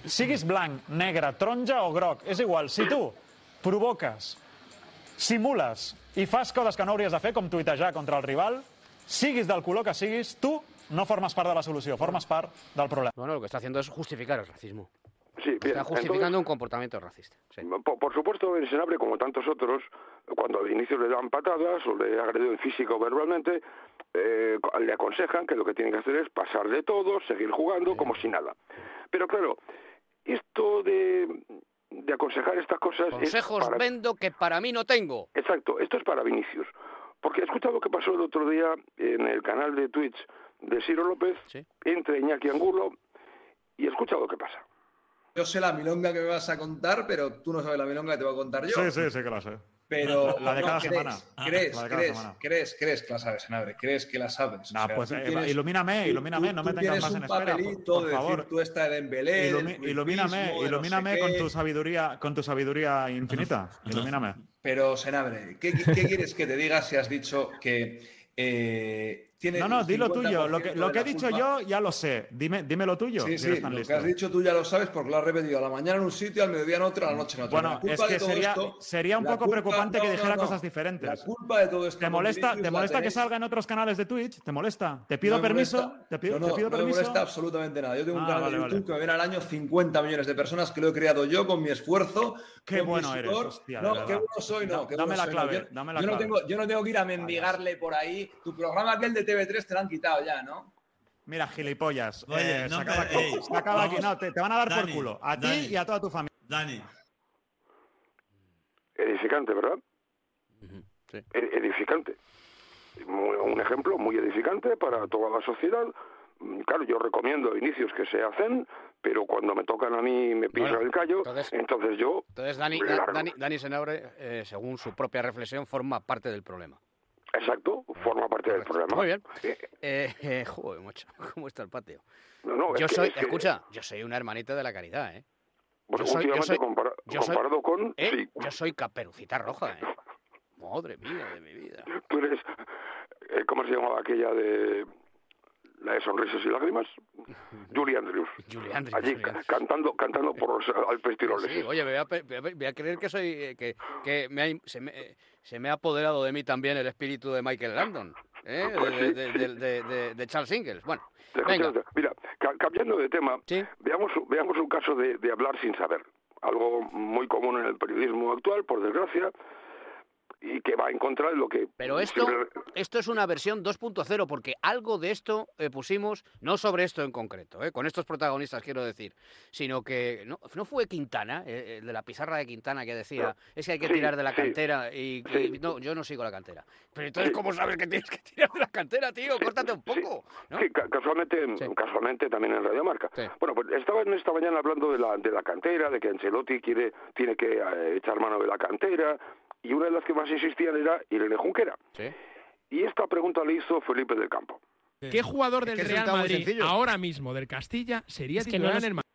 siguis blanc, negre, taronja o groc, és igual, si tu provoques, simules i fas coses que no hauries de fer, com tuitejar contra el rival, siguis del color que siguis, tu no formes part de la solució, formes part del problema. Bueno, lo que está haciendo es justificar el racismo. Sí, bien, Está justificando entonces- un comportamiento racista. Sí. Por, por supuesto, en Senabre, como tantos otros, cuando al inicio le dan patadas o le agreden físico o verbalmente, eh, le aconsejan que lo que tiene que hacer es pasar de todo, seguir jugando como si nada. Pero claro, esto de, de aconsejar estas cosas... es Consejos para- vendo que para mí no tengo. Exacto, esto es para Vinicius. Porque escucha lo que pasó el otro día en el canal de Twitch de Ciro López, entre Iñaki Angulo, y escucha lo que pasa. Yo sé la milonga que me vas a contar, pero tú no sabes la milonga que te voy a contar yo. Sí, sí, sí que la sé. Pero La de no, cada crees, semana. Crees, crees, semana. crees, crees que la sabes, Senabre, crees que la sabes. Nah, pues, eh, ilumíname, ilumíname, tú- no me tú tengas más un en espera, por- papelito por de favor. decir tú esta de Dembélé, Ilumi- del ilumíname, no ilumíname sé con qué. tu sabiduría, con tu sabiduría infinita. Ilumíname. Pero, Senabre, ¿qué, qué quieres que te diga si has dicho que eh, tiene No, no, di lo 50% tuyo. Lo que, lo que he dicho culpa? yo ya lo sé. Dime, dime lo tuyo. Sí, sí, lo listo. que has dicho tú ya lo sabes porque lo has repetido a la mañana en un sitio, al mediodía en otro, a la noche en otro. Bueno, es que sería, esto- sería un poco culpa- preocupante no, que no, dijera no. cosas diferentes. La culpa de todo esto. ¿Te molesta, ¿te molesta que salga en otros canales de Twitch? ¿Te molesta? ¿Te pido No permiso? molesta. ¿Te pido, no, te no, pido no me permiso? molesta absolutamente nada. Yo tengo un Ah, canal de. YouTube que me ven al año 50 millones de personas que lo he creado yo con mi esfuerzo. Qué bueno eres, No, qué bueno soy, no. Dame la clave, no. No yo no tengo que ir a mendigarle por ahí. Tu programa aquel de TV3 te lo han quitado ya, ¿no? Mira, gilipollas. Oye, Eh, no se me- acaba aquí. ey, se acaba aquí. No, te, te van a dar Dani, por culo. A ti y a toda tu familia. Dani. Edificante, ¿verdad? E- Edificante. Un ejemplo muy edificante para toda la sociedad. Mm, Claro, yo recomiendo inicios que se hacen, pero cuando me tocan a mí y me pisan Bueno, el callo, entonces- entonces yo Entonces, Dani. Dani, Dani Senabre, eh, según su propia reflexión, forma parte del problema. Exacto, forma parte del problema. Muy bien. Eh, eh, joder, *laughs* ¿cómo está el patio? No, no, yo soy, que- escucha, yo soy una hermanita de la caridad, ¿eh? Bueno, Yo soy- yo últimamente soy- compara- yo soy- comparado con... ¿Eh? Sí, Yo soy caperucita roja, ¿eh? *laughs* Madre mía de mi vida. tú eres... eh, ¿Cómo se llamaba aquella de... La de sonrisas y lágrimas? *laughs* Julie Andrews. Julie Andrews, Allí ca- cantando, cantando por los Alpes tiroleses. Sí, oye, voy a, voy a- creer que soy eh, que, que me ha- se, me, eh, se me ha apoderado de mí también el espíritu de Michael Landon, ¿eh? Pues de, sí. de- de- de- Charles Ingalls. Bueno, venga. Mira, ca- cambiando de tema, veamos, veamos un caso de, de hablar sin saber. Algo muy común en el periodismo actual, por desgracia, y que va en contra de lo que... Pero esto, siempre- esto es una versión 2.0, porque algo de esto eh, pusimos, no sobre esto en concreto, eh, con estos protagonistas quiero decir, sino que no, no fue Quintana, eh, el de la pizarra de Quintana que decía, es que hay que Sí, tirar de la sí. cantera y, y- Sí. no, yo no sigo la cantera. Pero entonces. ¿cómo sabes que tienes que tirar de la cantera, tío? Córtate un poco. ¿no? Sí, ca- casualmente, casualmente también en Radio Marca. Bueno, pues estaban esta mañana hablando de la, de la cantera, de que Ancelotti quiere, tiene que eh, echar mano de la cantera, y una de las que más insistían era Irene Junquera. Y esta pregunta le hizo Felipe del Campo. ¿Qué jugador del es Real Madrid ahora mismo del Castilla sería Es que no titular los- en el Madrid?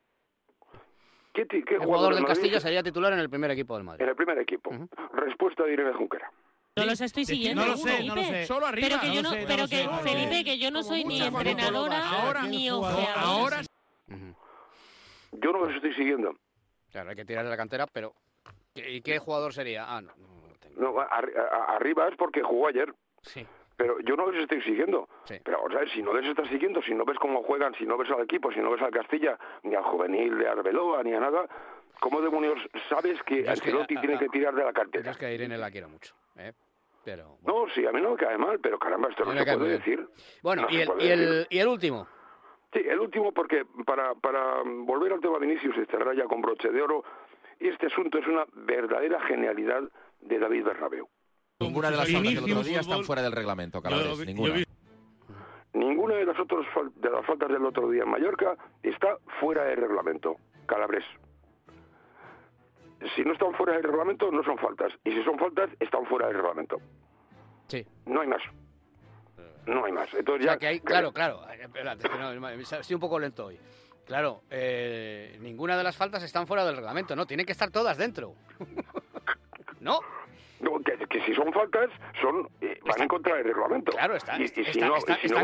¿Qué, jugador del Madrid Castilla sería titular en el primer equipo del Madrid. En el primer equipo. Respuesta de Irene Junquera. No los estoy Sí, siguiendo. no lo sé, no lo Felipe. sé. Solo arriba, Pero que no yo no, sé, no pero que no. Felipe, que yo no soy ni entrenadora Ahora ni ojeadora. ahora- Yo no los estoy siguiendo. Claro, hay que tirar de la cantera, pero... ¿Y qué jugador sería? Ah, no. No, arriba es porque jugó ayer. Sí. Pero yo no les estoy siguiendo. Pero vamos a ver, si no les estás siguiendo, si no ves cómo juegan, si no ves al equipo, si no ves al Castilla, ni al juvenil de Arbeloa, ni a nada, ¿cómo demonios sabes que Ancelotti tiene a- que tirar de la Yo cartera? es que a Irene la quiero mucho, ¿eh? Pero... No, sí, a mí no me cae mal, pero caramba, esto no se puede bien. decir. Bueno, No y, el, puede y, el, decir. y el último. Sí, el último porque para, para volver al tema Vinicius y cerrar ya con broche de oro, este asunto es una verdadera genialidad de David Bernabéu. Ninguna de las faltas del otro día están fuera del reglamento, Calabres. Ninguna. yo vi- Ninguna de las otras fal- de las faltas del otro día en Mallorca está fuera del reglamento. Calabres. Si no están fuera del reglamento, no son faltas. Y si son faltas, están fuera del reglamento. Sí. No hay más. No hay más. Entonces O sea, ya, que hay, claro, claro. Espérate, es que no, estoy un poco lento hoy. Claro, eh, ninguna de las faltas están fuera del reglamento, ¿no? Tienen que estar todas dentro. ¿No? No, que, que si son faltas, son eh, van en contra del reglamento. Claro, están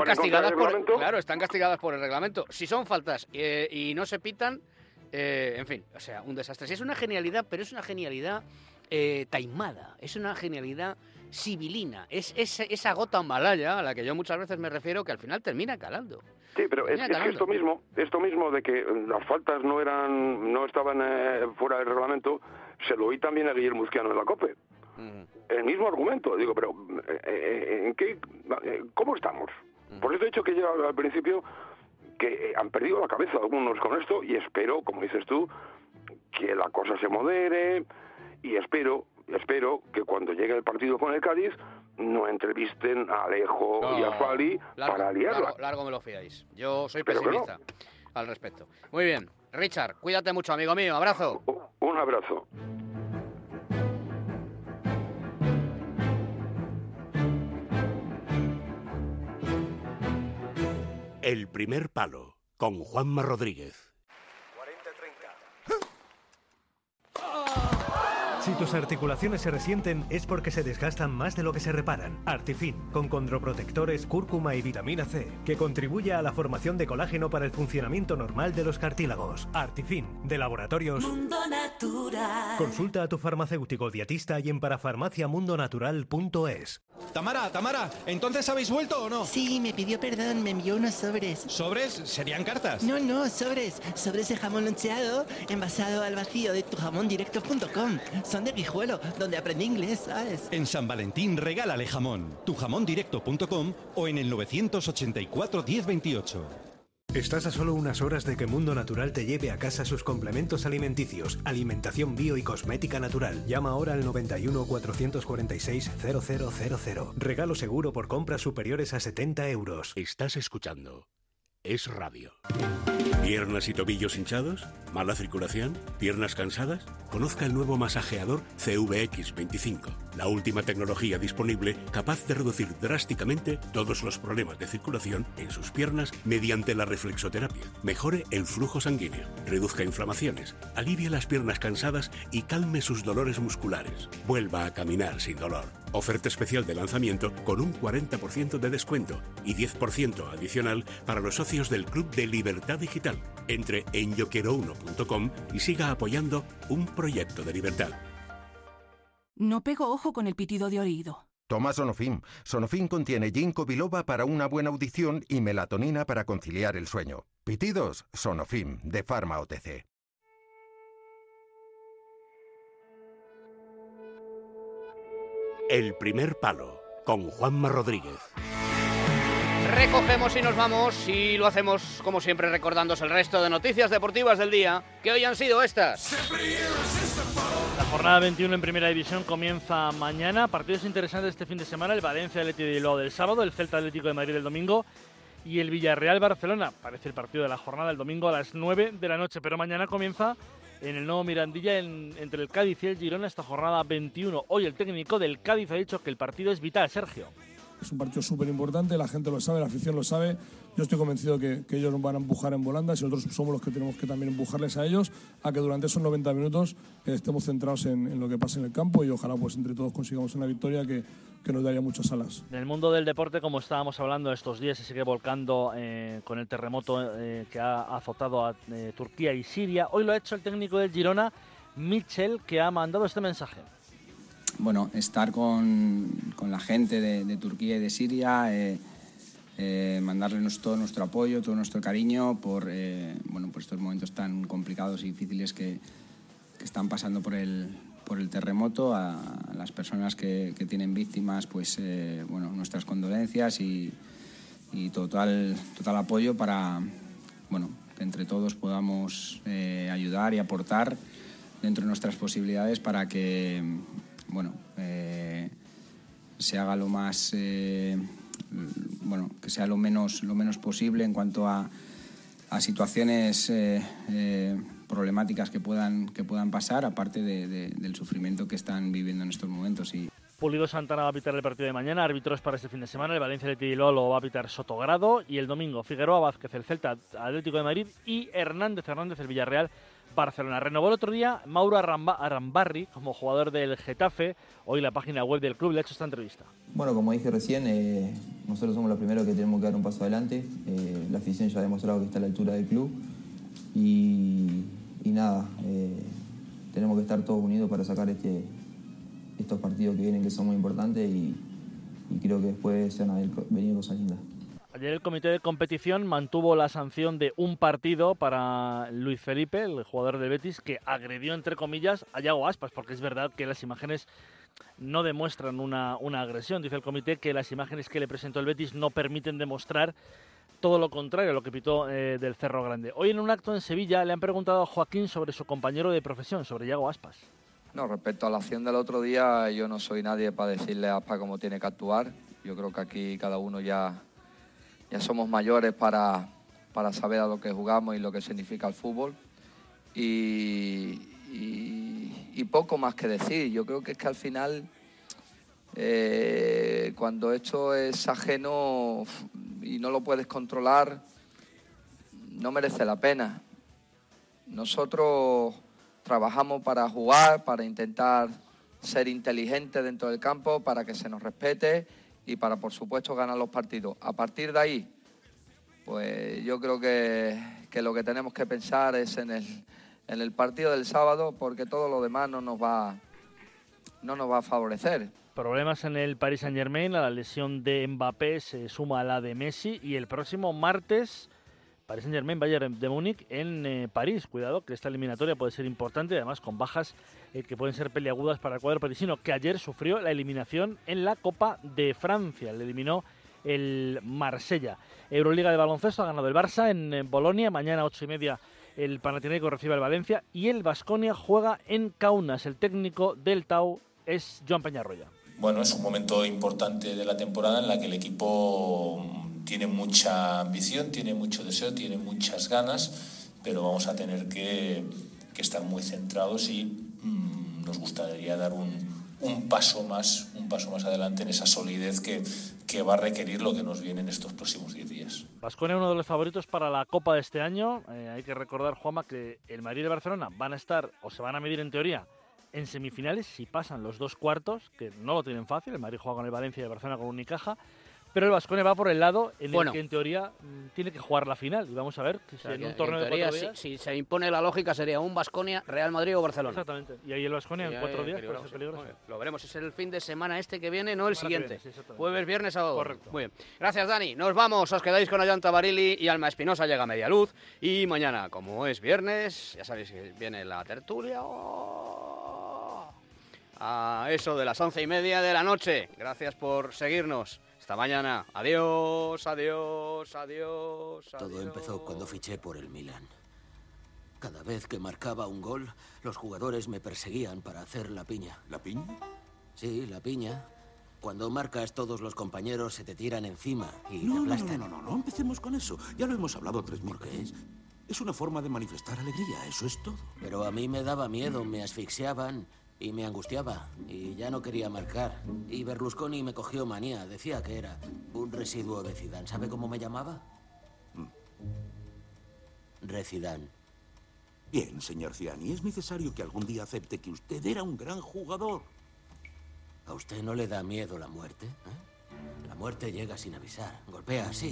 castigadas por claro, están castigadas por el reglamento. Si son faltas eh, y no se pitan, eh, en fin, o sea, un desastre. Sí, es una genialidad, pero es una genialidad eh, taimada, es una genialidad civilina, es, es esa gota malaya a la que yo muchas veces me refiero que al final termina calando. Sí, pero es, es que esto mismo, esto mismo de que las faltas no eran, no estaban eh, fuera del reglamento, se lo oí también a Guillermo Uzquiano en la COPE. El mismo argumento, digo, pero eh, eh, ¿en qué, eh, ¿cómo estamos? Por eso he dicho que ya al principio que han perdido la cabeza algunos con esto y espero, como dices tú, que la cosa se modere y espero, espero que cuando llegue el partido con el Cádiz no entrevisten a Alejo y a Fali largo, para liarla. largo- largo me lo fiáis. Yo soy Pero que no. pesimista al respecto. Muy bien. Richard, cuídate mucho, amigo mío. Abrazo. Un abrazo. El primer palo con Juanma Rodríguez. Si tus articulaciones se resienten es porque se desgastan más de lo que se reparan. Artifin, con condroprotectores, cúrcuma y vitamina C, que contribuye a la formación de colágeno para el funcionamiento normal de los cartílagos. Artifin, de laboratorios. Mundo Natural. Consulta a tu farmacéutico dietista y en parafarmaciamundonatural.es. Tamara, Tamara, ¿entonces habéis vuelto o no? Sí, me pidió perdón, me envió unos sobres. ¿Sobres? ¿Serían cartas? No, no, sobres. Sobres de jamón loncheado envasado al vacío de tujamondirecto.com. Son de Guijuelo, donde aprendí inglés, ¿sabes? En San Valentín regálale jamón. Tujamondirecto.com o en el 984 1028. Estás a solo unas horas de que Mundo Natural te lleve a casa sus complementos alimenticios, alimentación bio y cosmética natural. Llama ahora al 91 446 0000. Regalo seguro por compras superiores a 70 euros. Estás escuchando. Es radio. ¿Piernas y tobillos hinchados? ¿Mala circulación? ¿Piernas cansadas? Conozca el nuevo masajeador CVX25, la última tecnología disponible capaz de reducir drásticamente todos los problemas de circulación en sus piernas mediante la reflexoterapia. Mejore el flujo sanguíneo, reduzca inflamaciones, alivie las piernas cansadas y calme sus dolores musculares. Vuelva a caminar sin dolor. Oferta especial de lanzamiento con un 40% de descuento y 10% adicional para los socios del Club de Libertad Digital. Entre en yoquierouno.com y siga apoyando un proyecto de libertad. No pego ojo con el pitido de oído. Toma Sonofim. Sonofim contiene ginkgo biloba para una buena audición y melatonina para conciliar el sueño. Pitidos, Sonofim, de Pharma OTC. El primer palo con Juanma Rodríguez. Recogemos y nos vamos y lo hacemos como siempre recordándoos el resto de noticias deportivas del día que hoy han sido estas. La jornada 21 en Primera División comienza mañana. Partidos interesantes este fin de semana: el Valencia Atlético de Bilbao del sábado, el Celta Atlético de Madrid del domingo y el Villarreal Barcelona. Parece el partido de la jornada el domingo a las 9 de la noche, pero mañana comienza en el nuevo Mirandilla en- entre el Cádiz y el Girona esta jornada 21. Hoy el técnico del Cádiz ha dicho que el partido es vital, Sergio. Es un partido súper importante, la gente lo sabe, la afición lo sabe. Yo estoy convencido que, que ellos nos van a empujar en volandas y nosotros somos los que tenemos que también empujarles a ellos a que durante esos 90 minutos eh, estemos centrados en, lo que pasa en el campo y ojalá pues entre todos consigamos una victoria que, nos daría muchas alas. En el mundo del deporte, como estábamos hablando estos días, se sigue volcando eh, con el terremoto eh, que ha azotado a Turquía y Siria. Hoy lo ha hecho el técnico del Girona, Mitchell, que ha mandado este mensaje. Bueno, estar con, con la gente de, Turquía y de Siria, eh, eh, mandarles todo nuestro apoyo, todo nuestro cariño por, eh, bueno, por estos momentos tan complicados y difíciles que, que están pasando por el, por el terremoto. A, las personas que, que tienen víctimas, pues bueno, nuestras condolencias y, y total, total apoyo para bueno, que entre todos podamos ayudar y aportar dentro de nuestras posibilidades para que bueno, eh, se haga lo más eh, bueno, que sea lo menos, lo menos posible en cuanto a, a situaciones eh, eh, problemáticas que puedan, que puedan pasar, aparte de- de- del sufrimiento que están viviendo en estos momentos. Y, Pulido Santana va a pitar el partido de mañana, árbitros para este fin de semana, el Valencia de lo va a pitar Sotogrado y el domingo Figueroa Vázquez, el Celta Atlético de Madrid y Hernández Hernández, el Villarreal Barcelona. Renovó el otro día Mauro Arramba- Arambarri como jugador del Getafe. Hoy la página web del club le ha hecho esta entrevista. Bueno, como dije recién, eh, nosotros somos los primeros que tenemos que dar un paso adelante. Eh, la afición ya ha demostrado que está a la altura del club. Y, nada, eh, tenemos que estar todos unidos para sacar este, estos partidos que vienen que son muy importantes y, y creo que después se van a venir cosas lindas. Ayer el comité de competición mantuvo la sanción de un partido para Luis Felipe, el jugador del Betis, que agredió, entre comillas, a Yago Aspas, porque es verdad que las imágenes no demuestran una, una agresión. Dice el comité que las imágenes que le presentó el Betis no permiten demostrar todo lo contrario a lo que pitó eh, del Cerro Grande. Hoy en un acto en Sevilla le han preguntado a Joaquín sobre su compañero de profesión, sobre Yago Aspas. No, respecto a la acción del otro día, yo no soy nadie para decirle a ASPA cómo tiene que actuar. Yo creo que aquí cada uno ya, ya somos mayores para, para saber a lo que jugamos y lo que significa el fútbol. Y, poco más que decir. Yo creo que es que al final, eh, cuando esto es ajeno y no lo puedes controlar, no merece la pena. Nosotros trabajamos para jugar, para intentar ser inteligentes dentro del campo, para que se nos respete y para, por supuesto, ganar los partidos. A partir de ahí, pues yo creo que, que lo que tenemos que pensar es en el, en el partido del sábado, porque todo lo demás no nos va, no nos va a favorecer. Problemas en el Paris Saint Germain, la lesión de Mbappé se suma a la de Messi y el próximo martes Paris Saint Germain Bayern de Múnich en eh, París. Cuidado que esta eliminatoria puede ser importante, además con bajas eh, que pueden ser peliagudas para el cuadro parisino, que ayer sufrió la eliminación en la Copa de Francia. Le eliminó el Marsella. Euroliga de baloncesto ha ganado el Barça en, eh, Bolonia. Mañana, ocho y media, el Panathinaikos recibe al Valencia y el Vasconia juega en Kaunas. El técnico del Tau es Joan Peñarroya. Bueno, es un momento importante de la temporada en la que el equipo tiene mucha ambición, tiene mucho deseo, tiene muchas ganas, pero vamos a tener que, estar muy centrados y mm, nos gustaría dar un, paso más, un paso más adelante en esa solidez que, va a requerir lo que nos viene en estos próximos 10 días. Vasconia uno de los favoritos para la Copa de este año. Eh, hay que recordar, Juanma, que el Madrid y Barcelona van a estar o se van a medir en teoría en semifinales si pasan los dos cuartos, que no lo tienen fácil. El Madrid juega con el Valencia y el Barcelona con Unicaja. Pero el Vasconia va por el lado en Bueno. el que en teoría mm, tiene que jugar la final. Y vamos a ver si O sea, en un torneo en de cuatro días. si se impone la lógica sería un Basconia, Real Madrid o Barcelona. Exactamente. Y ahí el Vasconia en cuatro ahí, días peligroso. peligroso. Lo veremos, es el fin de semana este que viene, no el Semana siguiente. viene, sí. Jueves, viernes, sábado. Correcto. Muy bien. Gracias, Dani. Nos vamos. Os quedáis con Ayanta Barili y Alma Espinosa llega a media luz. Y mañana, como es viernes, ya sabéis que viene la tertulia. ¡Oh! A eso de las once y media de la noche. Gracias por seguirnos. Hasta mañana. Adiós, adiós, adiós. Todo adiós. empezó cuando fiché por el Milan. Cada vez que marcaba un gol, los jugadores me perseguían para hacer la piña. ¿La piña? Sí, la piña. Cuando marcas, todos los compañeros se te tiran encima y No, te no, no, aplastan. no, no, no, empecemos con eso. Ya lo hemos hablado tres mil veces. Es una forma de manifestar alegría, eso es todo. Pero a mí me daba miedo, me asfixiaban y me angustiaba. Y ya no quería marcar. Y Berlusconi me cogió manía. Decía que era un residuo de Zidane. ¿Sabe cómo me llamaba? Recidán. Bien, señor Ciani, es necesario que algún día acepte que usted era un gran jugador. ¿A usted no le da miedo la muerte? eh? La muerte llega sin avisar. Golpea así.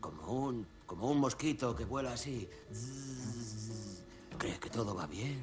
Como un, como un mosquito que vuela así. Cree que todo va bien.